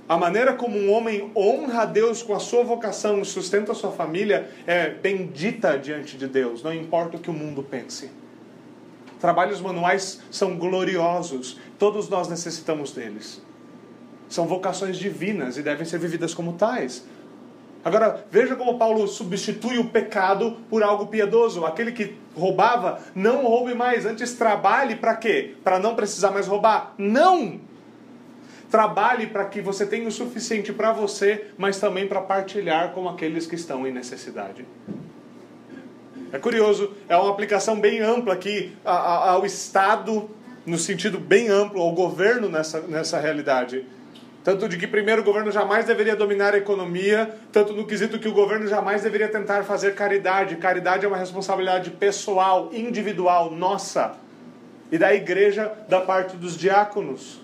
A maneira como um homem honra a Deus com a sua vocação e sustenta a sua família é bendita diante de Deus, não importa o que o mundo pense. Trabalhos manuais são gloriosos, todos nós necessitamos deles. São vocações divinas e devem ser vividas como tais. Agora, veja como Paulo substitui o pecado por algo piedoso. Aquele que roubava, não roube mais. Antes, trabalhe para quê? Para não precisar mais roubar. Não! Trabalhe para que você tenha o suficiente para você, mas também para partilhar com aqueles que estão em necessidade. É curioso, é uma aplicação bem ampla aqui ao Estado, no sentido bem amplo, ao governo nessa, nessa realidade. Tanto de que, primeiro, o governo jamais deveria dominar a economia, tanto no quesito que o governo jamais deveria tentar fazer caridade. Caridade é uma responsabilidade pessoal, individual, nossa. E da igreja, da parte dos diáconos.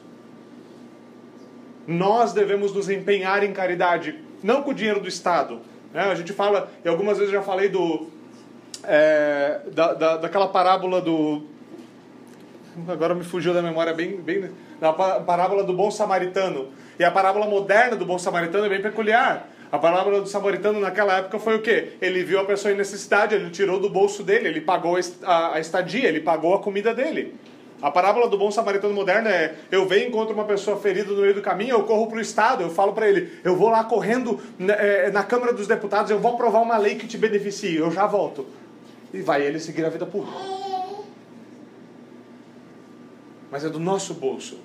nós devemos nos empenhar em caridade, não com o dinheiro do Estado. Né? A gente fala, e algumas vezes já falei do, é, da, da, daquela parábola do. Agora me fugiu da memória bem, bem. Da parábola do bom samaritano. E a parábola moderna do bom samaritano é bem peculiar. A parábola do samaritano naquela época foi o quê? Ele viu a pessoa em necessidade, ele tirou do bolso dele, ele pagou a estadia, ele pagou a comida dele. A parábola do bom samaritano moderno é: eu venho, encontro uma pessoa ferida no meio do caminho, eu corro para o Estado, eu falo para ele, eu vou lá correndo na, é, na Câmara dos Deputados, eu vou aprovar uma lei que te beneficie, eu já volto. E vai ele seguir a vida pública. Mas é do nosso bolso.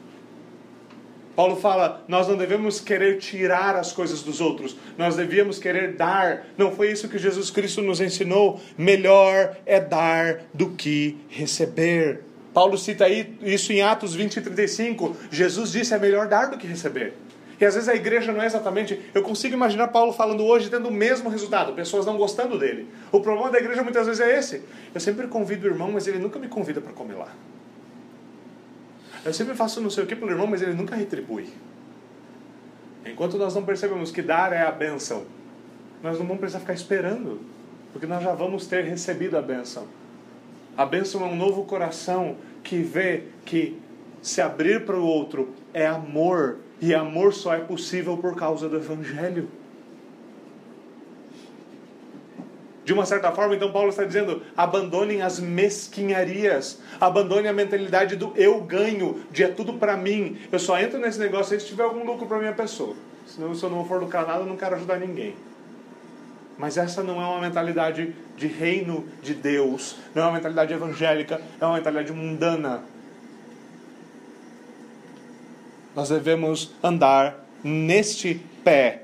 Paulo fala: nós não devemos querer tirar as coisas dos outros, nós devíamos querer dar. Não foi isso que Jesus Cristo nos ensinou? Melhor é dar do que receber. Paulo cita aí isso em Atos 20 e 35. Jesus disse: é melhor dar do que receber. E às vezes a igreja não é exatamente. Eu consigo imaginar Paulo falando hoje tendo o mesmo resultado, pessoas não gostando dele. O problema da igreja muitas vezes é esse. Eu sempre convido o irmão, mas ele nunca me convida para comer lá. Eu sempre faço não sei o que pelo irmão, mas ele nunca retribui. Enquanto nós não percebemos que dar é a benção, nós não vamos precisar ficar esperando, porque nós já vamos ter recebido a benção. A benção é um novo coração que vê que se abrir para o outro é amor, e amor só é possível por causa do Evangelho. De uma certa forma, então, Paulo está dizendo: abandonem as mesquinharias, abandonem a mentalidade do eu ganho, de é tudo para mim. Eu só entro nesse negócio se tiver algum lucro para minha pessoa. Senão, se eu não for lucrar nada, eu não quero ajudar ninguém. Mas essa não é uma mentalidade de reino de Deus, não é uma mentalidade evangélica, é uma mentalidade mundana. Nós devemos andar neste pé,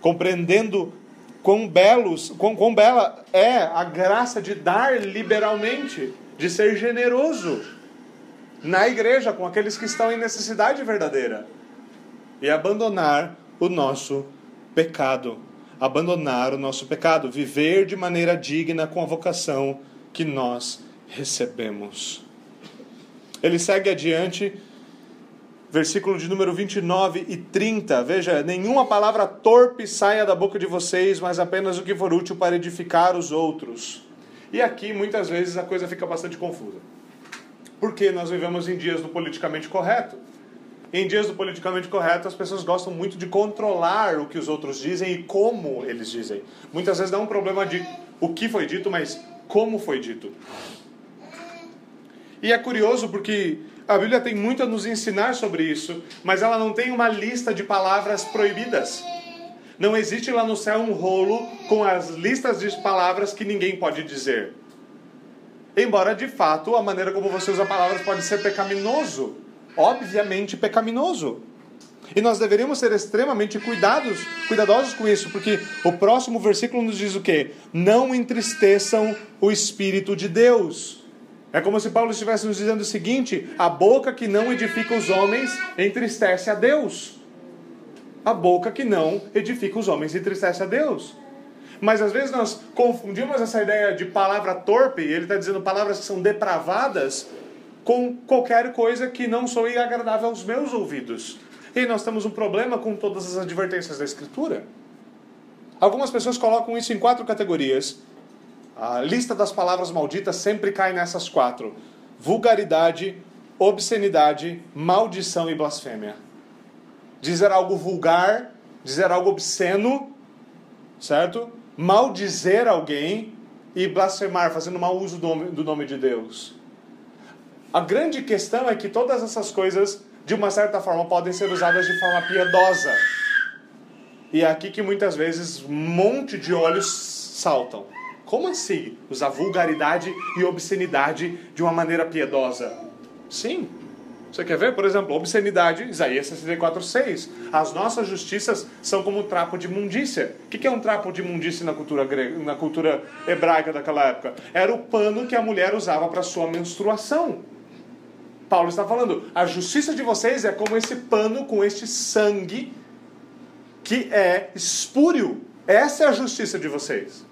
compreendendo quão belos, quão, quão bela é a graça de dar liberalmente, de ser generoso na igreja com aqueles que estão em necessidade verdadeira. E abandonar o nosso pecado, abandonar o nosso pecado, viver de maneira digna com a vocação que nós recebemos. Ele segue adiante versículo de número 29 e 30. Veja: Nenhuma palavra torpe saia da boca de vocês, mas apenas o que for útil para edificar os outros. E aqui muitas vezes a coisa fica bastante confusa. Porque nós vivemos em dias do politicamente correto. Em dias do politicamente correto, as pessoas gostam muito de controlar o que os outros dizem e como eles dizem. Muitas vezes é um problema de o que foi dito, mas como foi dito. E é curioso porque a Bíblia tem muito a nos ensinar sobre isso, mas ela não tem uma lista de palavras proibidas. Não existe lá no céu um rolo com as listas de palavras que ninguém pode dizer. Embora, de fato, a maneira como você usa palavras pode ser pecaminoso. Obviamente pecaminoso. E nós deveríamos ser extremamente cuidados, cuidadosos com isso, porque o próximo versículo nos diz o quê? Não entristeçam o Espírito de Deus. É como se Paulo estivesse nos dizendo o seguinte: a boca que não edifica os homens entristece a Deus. A boca que não edifica os homens entristece a Deus. Mas às vezes nós confundimos essa ideia de palavra torpe, ele está dizendo palavras que são depravadas, com qualquer coisa que não soe agradável aos meus ouvidos. E nós temos um problema com todas as advertências da Escritura. Algumas pessoas colocam isso em quatro categorias. A lista das palavras malditas sempre cai nessas quatro: vulgaridade, obscenidade, maldição e blasfêmia. Dizer algo vulgar, dizer algo obsceno, certo? Maldizer alguém e blasfemar, fazendo mau uso do nome, do nome de Deus. A grande questão é que todas essas coisas, de uma certa forma, podem ser usadas de forma piedosa. E é aqui que muitas vezes um monte de olhos saltam. Como assim? Usar vulgaridade e obscenidade de uma maneira piedosa? Sim. Você quer ver? Por exemplo, obscenidade, Isaías 64,6. As nossas justiças são como um trapo de imundícia. O que é um trapo de imundícia na cultura, grega, na cultura hebraica daquela época? Era o pano que a mulher usava para sua menstruação. Paulo está falando, a justiça de vocês é como esse pano com este sangue que é espúrio. Essa é a justiça de vocês.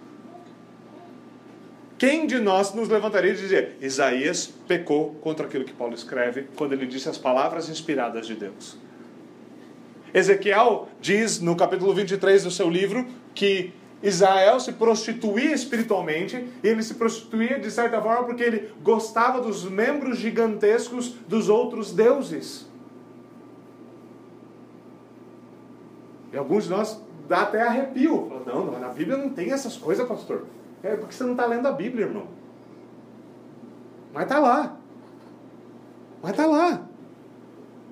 Quem de nós nos levantaria e dizer: Isaías pecou contra aquilo que Paulo escreve quando ele disse as palavras inspiradas de Deus? Ezequiel diz no capítulo 23 do seu livro que Israel se prostituía espiritualmente, e ele se prostituía de certa forma porque ele gostava dos membros gigantescos dos outros deuses. E alguns de nós dá até arrepio. Não, não, na Bíblia não tem essas coisas, pastor. É porque você não está lendo a Bíblia, irmão. Mas está lá. Mas está lá.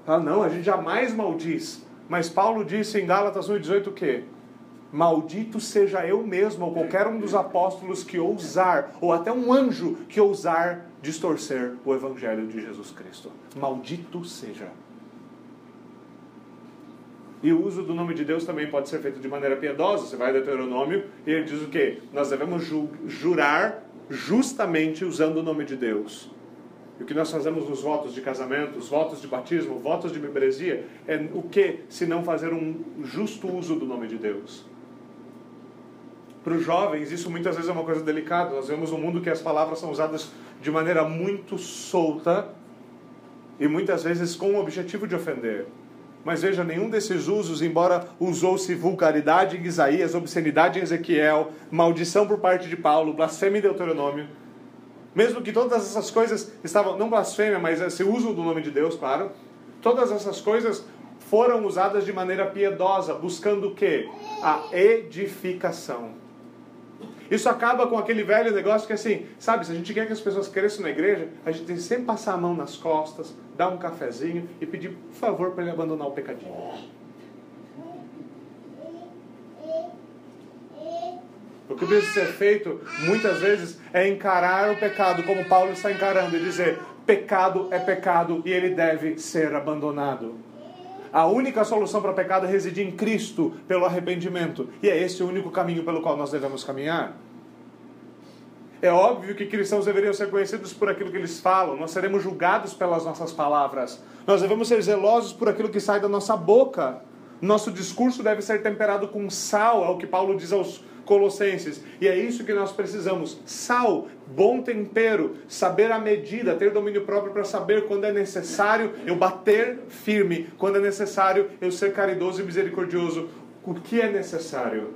Fala, não, a gente jamais maldiz. Mas Paulo disse em Gálatas 1,18 o quê? Maldito seja eu mesmo, ou qualquer um dos apóstolos que ousar, ou até um anjo que ousar distorcer o evangelho de Jesus Cristo. Maldito seja. E o uso do nome de Deus também pode ser feito de maneira piedosa. Você vai a Deuteronômio e ele diz o quê? Nós devemos ju jurar justamente usando o nome de Deus. E o que nós fazemos nos votos de casamento, os votos de batismo, votos de membresia, é o que se não fazer um justo uso do nome de Deus? Para os jovens, isso muitas vezes é uma coisa delicada. Nós vemos um mundo que as palavras são usadas de maneira muito solta e muitas vezes com o objetivo de ofender. Mas veja, nenhum desses usos, embora usou-se vulgaridade em Isaías, obscenidade em Ezequiel, maldição por parte de Paulo, blasfêmia em Deuteronômio, mesmo que todas essas coisas estavam, não blasfêmia, mas esse uso do nome de Deus, claro, todas essas coisas foram usadas de maneira piedosa, buscando o quê? A edificação. Isso acaba com aquele velho negócio que assim, sabe, se a gente quer que as pessoas cresçam na igreja, a gente tem que sempre passar a mão nas costas, dar um cafezinho e pedir, por favor, para ele abandonar o pecadinho. O que precisa ser feito, muitas vezes, é encarar o pecado como Paulo está encarando e dizer: pecado é pecado e ele deve ser abandonado. A única solução para o pecado é residir em Cristo pelo arrependimento. E é esse o único caminho pelo qual nós devemos caminhar. É óbvio que cristãos deveriam ser conhecidos por aquilo que eles falam, nós seremos julgados pelas nossas palavras. Nós devemos ser zelosos por aquilo que sai da nossa boca. Nosso discurso deve ser temperado com sal, é o que Paulo diz aos Colossenses. E é isso que nós precisamos: sal, bom tempero, saber a medida, ter domínio próprio para saber quando é necessário eu bater firme, quando é necessário eu ser caridoso e misericordioso. O que é necessário?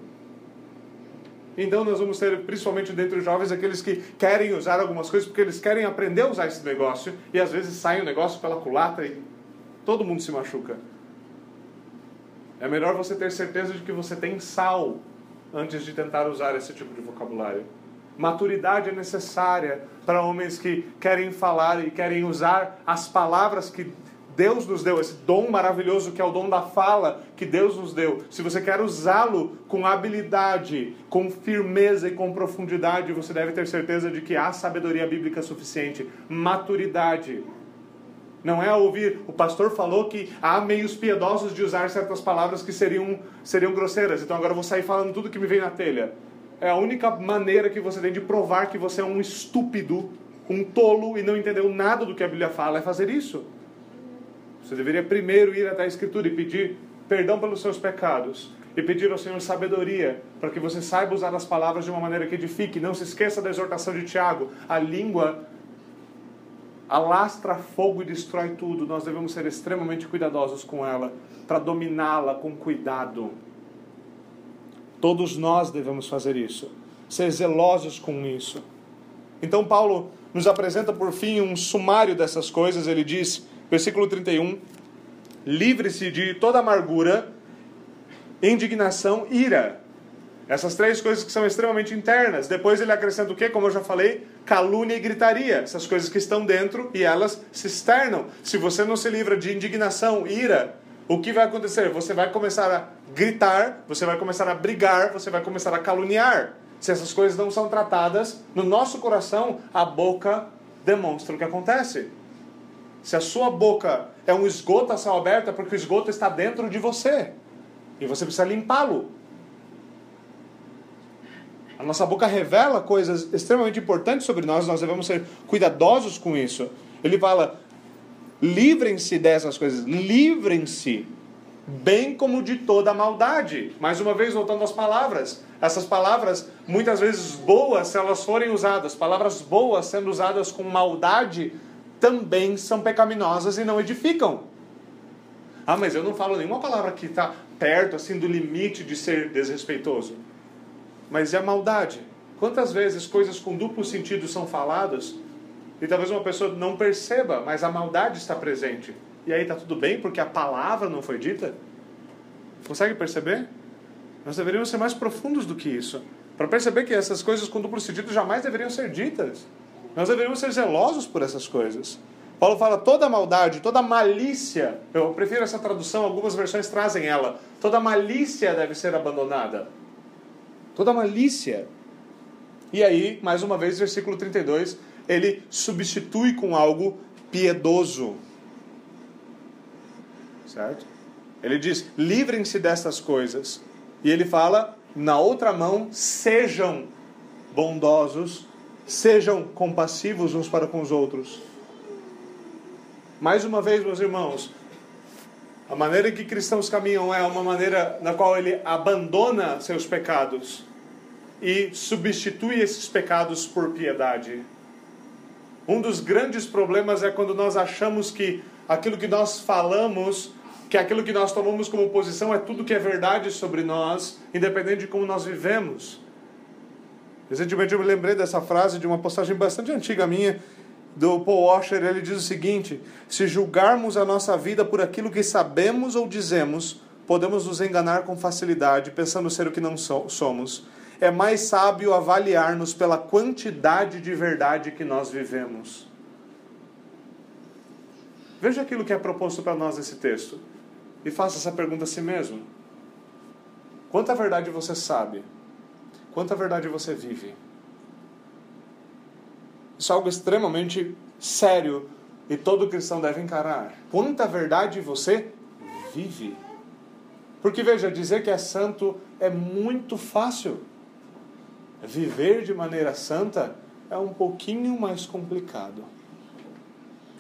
Então nós vamos ter, principalmente dentre os jovens, aqueles que querem usar algumas coisas porque eles querem aprender a usar esse negócio e às vezes sai o um negócio pela culatra e todo mundo se machuca. É melhor você ter certeza de que você tem sal antes de tentar usar esse tipo de vocabulário. Maturidade é necessária para homens que querem falar e querem usar as palavras que Deus nos deu, esse dom maravilhoso que é o dom da fala que Deus nos deu. Se você quer usá-lo com habilidade, com firmeza e com profundidade, você deve ter certeza de que há sabedoria bíblica suficiente, maturidade não é ouvir, o pastor falou que há meios piedosos de usar certas palavras que seriam, seriam grosseiras, então agora eu vou sair falando tudo que me vem na telha. É a única maneira que você tem de provar que você é um estúpido, um tolo e não entendeu nada do que a Bíblia fala, é fazer isso. Você deveria primeiro ir até a Escritura e pedir perdão pelos seus pecados e pedir ao Senhor sabedoria para que você saiba usar as palavras de uma maneira que edifique. Não se esqueça da exortação de Tiago: a língua alastra fogo e destrói tudo, nós devemos ser extremamente cuidadosos com ela, para dominá-la com cuidado. Todos nós devemos fazer isso, ser zelosos com isso. Então, Paulo nos apresenta por fim um sumário dessas coisas. Ele diz, versículo 31, livre-se de toda amargura, indignação, ira. Essas três coisas que são extremamente internas. Depois ele acrescenta o quê? Como eu já falei, calúnia e gritaria, essas coisas que estão dentro e elas se externam. Se você não se livra de indignação, ira, o que vai acontecer? Você vai começar a gritar, você vai começar a brigar, você vai começar a caluniar. Se essas coisas não são tratadas, no nosso coração, a boca demonstra o que acontece. Se a sua boca é um esgoto a céu aberto, é porque o esgoto está dentro de você. E você precisa limpá-lo. A nossa boca revela coisas extremamente importantes sobre nós, nós devemos ser cuidadosos com isso. Ele fala: livrem-se dessas coisas, livrem-se, bem como de toda maldade. Mais uma vez, voltando às palavras. Essas palavras, muitas vezes boas, se elas forem usadas, palavras boas sendo usadas com maldade, também são pecaminosas e não edificam. Ah, mas eu não falo nenhuma palavra que está perto assim do limite de ser desrespeitoso. Mas é a maldade. Quantas vezes coisas com duplo sentido são faladas e talvez uma pessoa não perceba, mas a maldade está presente. E aí está tudo bem porque a palavra não foi dita? Consegue perceber? Nós deveríamos ser mais profundos do que isso. Para perceber que essas coisas duplo sentido jamais deveriam ser ditas. Nós deveríamos ser zelosos por essas coisas. Paulo fala toda maldade, toda malícia. Eu prefiro essa tradução, algumas versões trazem ela. Toda malícia deve ser abandonada. Toda malícia. E aí, mais uma vez, versículo 32, ele substitui com algo piedoso. Certo? Ele diz: livrem-se dessas coisas. E ele fala, na outra mão, sejam bondosos, sejam compassivos uns para com os outros. Mais uma vez, meus irmãos, a maneira que cristãos caminham é uma maneira na qual ele abandona seus pecados e substitui esses pecados por piedade. Um dos grandes problemas é quando nós achamos que aquilo que nós falamos, que aquilo que nós tomamos como posição é tudo que é verdade sobre nós, independente de como nós vivemos. Recentemente eu me lembrei dessa frase de uma postagem bastante antiga minha, do Paul Washer, ele diz o seguinte: se julgarmos a nossa vida por aquilo que sabemos ou dizemos, podemos nos enganar com facilidade, pensando ser o que não somos. É mais sábio avaliar-nos pela quantidade de verdade que nós vivemos. Veja aquilo que é proposto para nós nesse texto e faça essa pergunta a si mesmo: quanta verdade você sabe? Quanta verdade você vive? Isso é algo extremamente sério e todo cristão deve encarar. Quanta verdade você vive? Porque veja, dizer que é santo é muito fácil. Viver de maneira santa é um pouquinho mais complicado.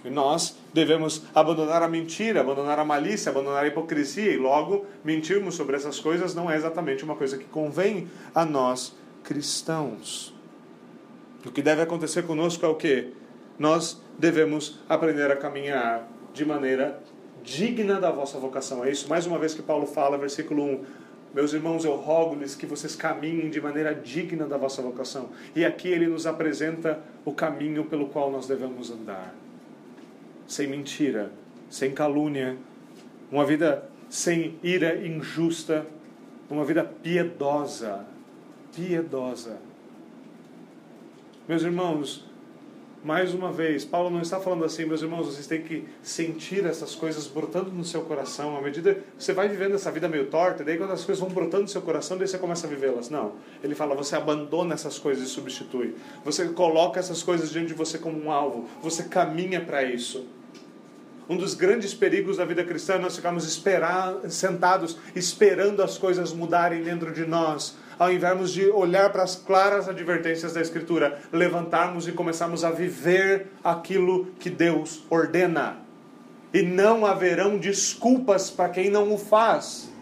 E nós devemos abandonar a mentira, abandonar a malícia, abandonar a hipocrisia e logo mentirmos sobre essas coisas não é exatamente uma coisa que convém a nós cristãos. O que deve acontecer conosco é o que? Nós devemos aprender a caminhar de maneira digna da vossa vocação. É isso, mais uma vez, que Paulo fala, versículo 1. Meus irmãos, eu rogo-lhes que vocês caminhem de maneira digna da vossa vocação. E aqui ele nos apresenta o caminho pelo qual nós devemos andar. Sem mentira, sem calúnia, uma vida sem ira injusta, uma vida piedosa. Piedosa meus irmãos, mais uma vez, Paulo não está falando assim, meus irmãos, vocês têm que sentir essas coisas brotando no seu coração. À medida que você vai vivendo essa vida meio torta, daí quando as coisas vão brotando no seu coração, daí você começa a vivê-las. Não. Ele fala, você abandona essas coisas e substitui. Você coloca essas coisas diante de você como um alvo. Você caminha para isso. Um dos grandes perigos da vida cristã é nós ficarmos esperar, sentados esperando as coisas mudarem dentro de nós, ao invés de olhar para as claras advertências da Escritura, levantarmos e começarmos a viver aquilo que Deus ordena. E não haverão desculpas para quem não o faz.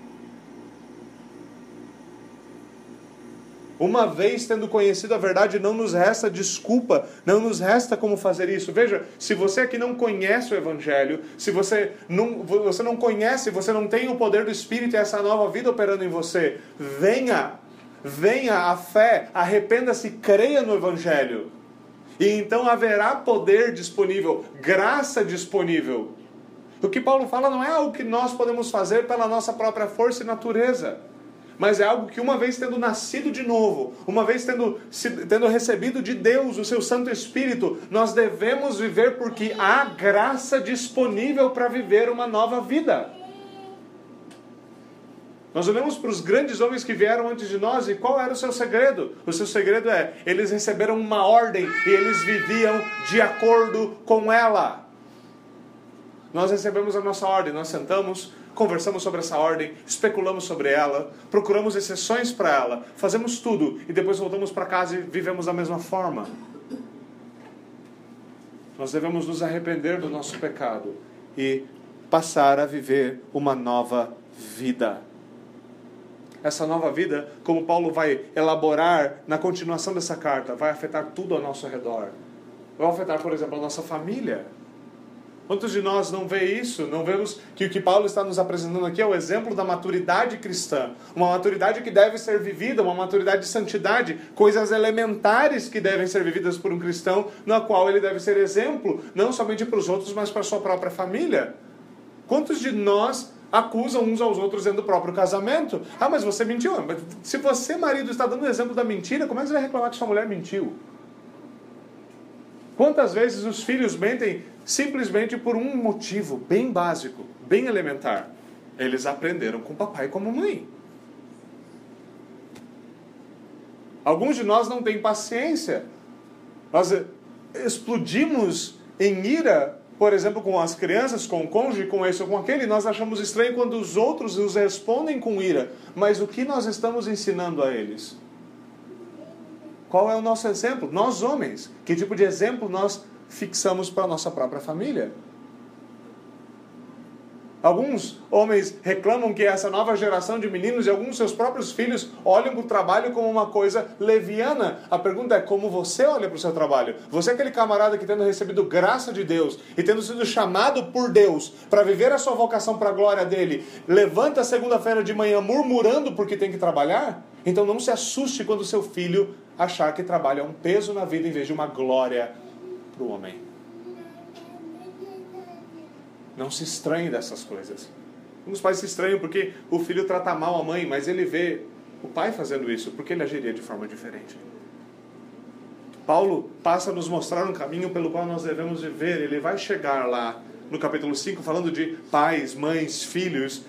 Uma vez tendo conhecido a verdade, não nos resta desculpa, não nos resta como fazer isso. Veja, se você aqui não conhece o Evangelho, se você não, você não conhece, você não tem o poder do Espírito e essa nova vida operando em você, venha, venha a fé, arrependa-se, creia no Evangelho. E então haverá poder disponível, graça disponível. O que Paulo fala não é algo que nós podemos fazer pela nossa própria força e natureza mas é algo que uma vez tendo nascido de novo, uma vez tendo, tendo recebido de Deus o seu Santo Espírito, nós devemos viver porque há graça disponível para viver uma nova vida. Nós olhamos para os grandes homens que vieram antes de nós e qual era o seu segredo? O seu segredo é: eles receberam uma ordem e eles viviam de acordo com ela. Nós recebemos a nossa ordem, nós sentamos, conversamos sobre essa ordem, especulamos sobre ela, procuramos exceções para ela, fazemos tudo e depois voltamos para casa e vivemos da mesma forma. Nós devemos nos arrepender do nosso pecado e passar a viver uma nova vida. Essa nova vida, como Paulo vai elaborar na continuação dessa carta, vai afetar tudo ao nosso redor. Vai afetar, por exemplo, a nossa família Quantos de nós não vê isso? Não vemos que o que Paulo está nos apresentando aqui é o exemplo da maturidade cristã. Uma maturidade que deve ser vivida, uma maturidade de santidade, coisas elementares que devem ser vividas por um cristão, na qual ele deve ser exemplo, não somente para os outros, mas para a sua própria família. Quantos de nós acusam uns aos outros dentro do próprio casamento? Ah, mas você mentiu. Se você, marido, está dando o exemplo da mentira, como é que você vai reclamar que sua mulher mentiu? Quantas vezes os filhos mentem simplesmente por um motivo bem básico, bem elementar? Eles aprenderam com papai e com a mamãe. Alguns de nós não têm paciência. Nós explodimos em ira, por exemplo, com as crianças, com o cônjuge, com esse ou com aquele. Nós achamos estranho quando os outros nos respondem com ira. Mas o que nós estamos ensinando a eles? Qual é o nosso exemplo? Nós homens, que tipo de exemplo nós fixamos para a nossa própria família? Alguns homens reclamam que essa nova geração de meninos e alguns seus próprios filhos olham para o trabalho como uma coisa leviana. A pergunta é como você olha para o seu trabalho? Você é aquele camarada que tendo recebido graça de Deus e tendo sido chamado por Deus para viver a sua vocação para a glória dele, levanta segunda-feira de manhã murmurando porque tem que trabalhar? Então não se assuste quando seu filho achar que trabalho é um peso na vida em vez de uma glória para o homem. Não se estranhe dessas coisas. Alguns pais se estranham porque o filho trata mal a mãe, mas ele vê o pai fazendo isso porque ele agiria de forma diferente. Paulo passa a nos mostrar um caminho pelo qual nós devemos viver. Ele vai chegar lá no capítulo 5 falando de pais, mães, filhos,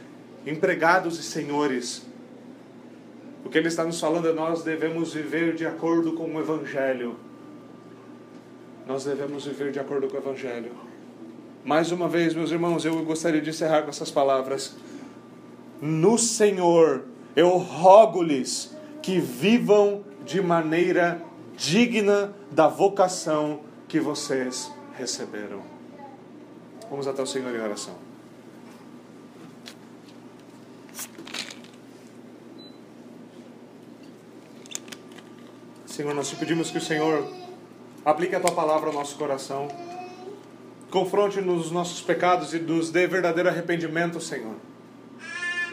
empregados e senhores. O que ele está nos falando é nós devemos viver de acordo com o Evangelho. Nós devemos viver de acordo com o Evangelho. Mais uma vez, meus irmãos, eu gostaria de encerrar com essas palavras. No Senhor, eu rogo-lhes que vivam de maneira digna da vocação que vocês receberam. Vamos até o Senhor em oração. Senhor, nós te pedimos que o Senhor aplique a tua palavra ao nosso coração. Confronte-nos os nossos pecados e nos dê verdadeiro arrependimento, Senhor.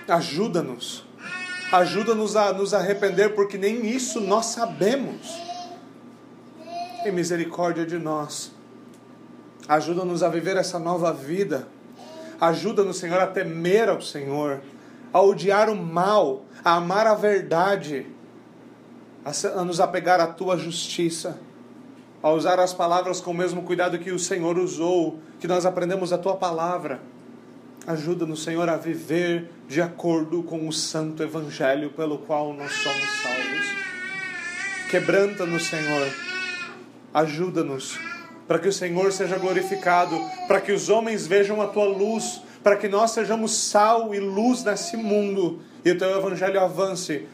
Ajuda-nos. Ajuda-nos a nos arrepender, porque nem isso nós sabemos. Tem misericórdia de nós. Ajuda-nos a viver essa nova vida. Ajuda-nos, Senhor, a temer ao Senhor, a odiar o mal, a amar a verdade a nos apegar à tua justiça, a usar as palavras com o mesmo cuidado que o Senhor usou, que nós aprendemos a tua palavra. Ajuda-nos, Senhor, a viver de acordo com o santo evangelho pelo qual nós somos salvos. Quebranta-nos, Senhor. Ajuda-nos para que o Senhor seja glorificado, para que os homens vejam a tua luz, para que nós sejamos sal e luz nesse mundo e o teu evangelho avance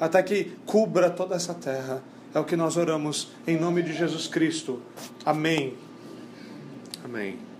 até que cubra toda essa terra. É o que nós oramos em nome de Jesus Cristo. Amém. Amém.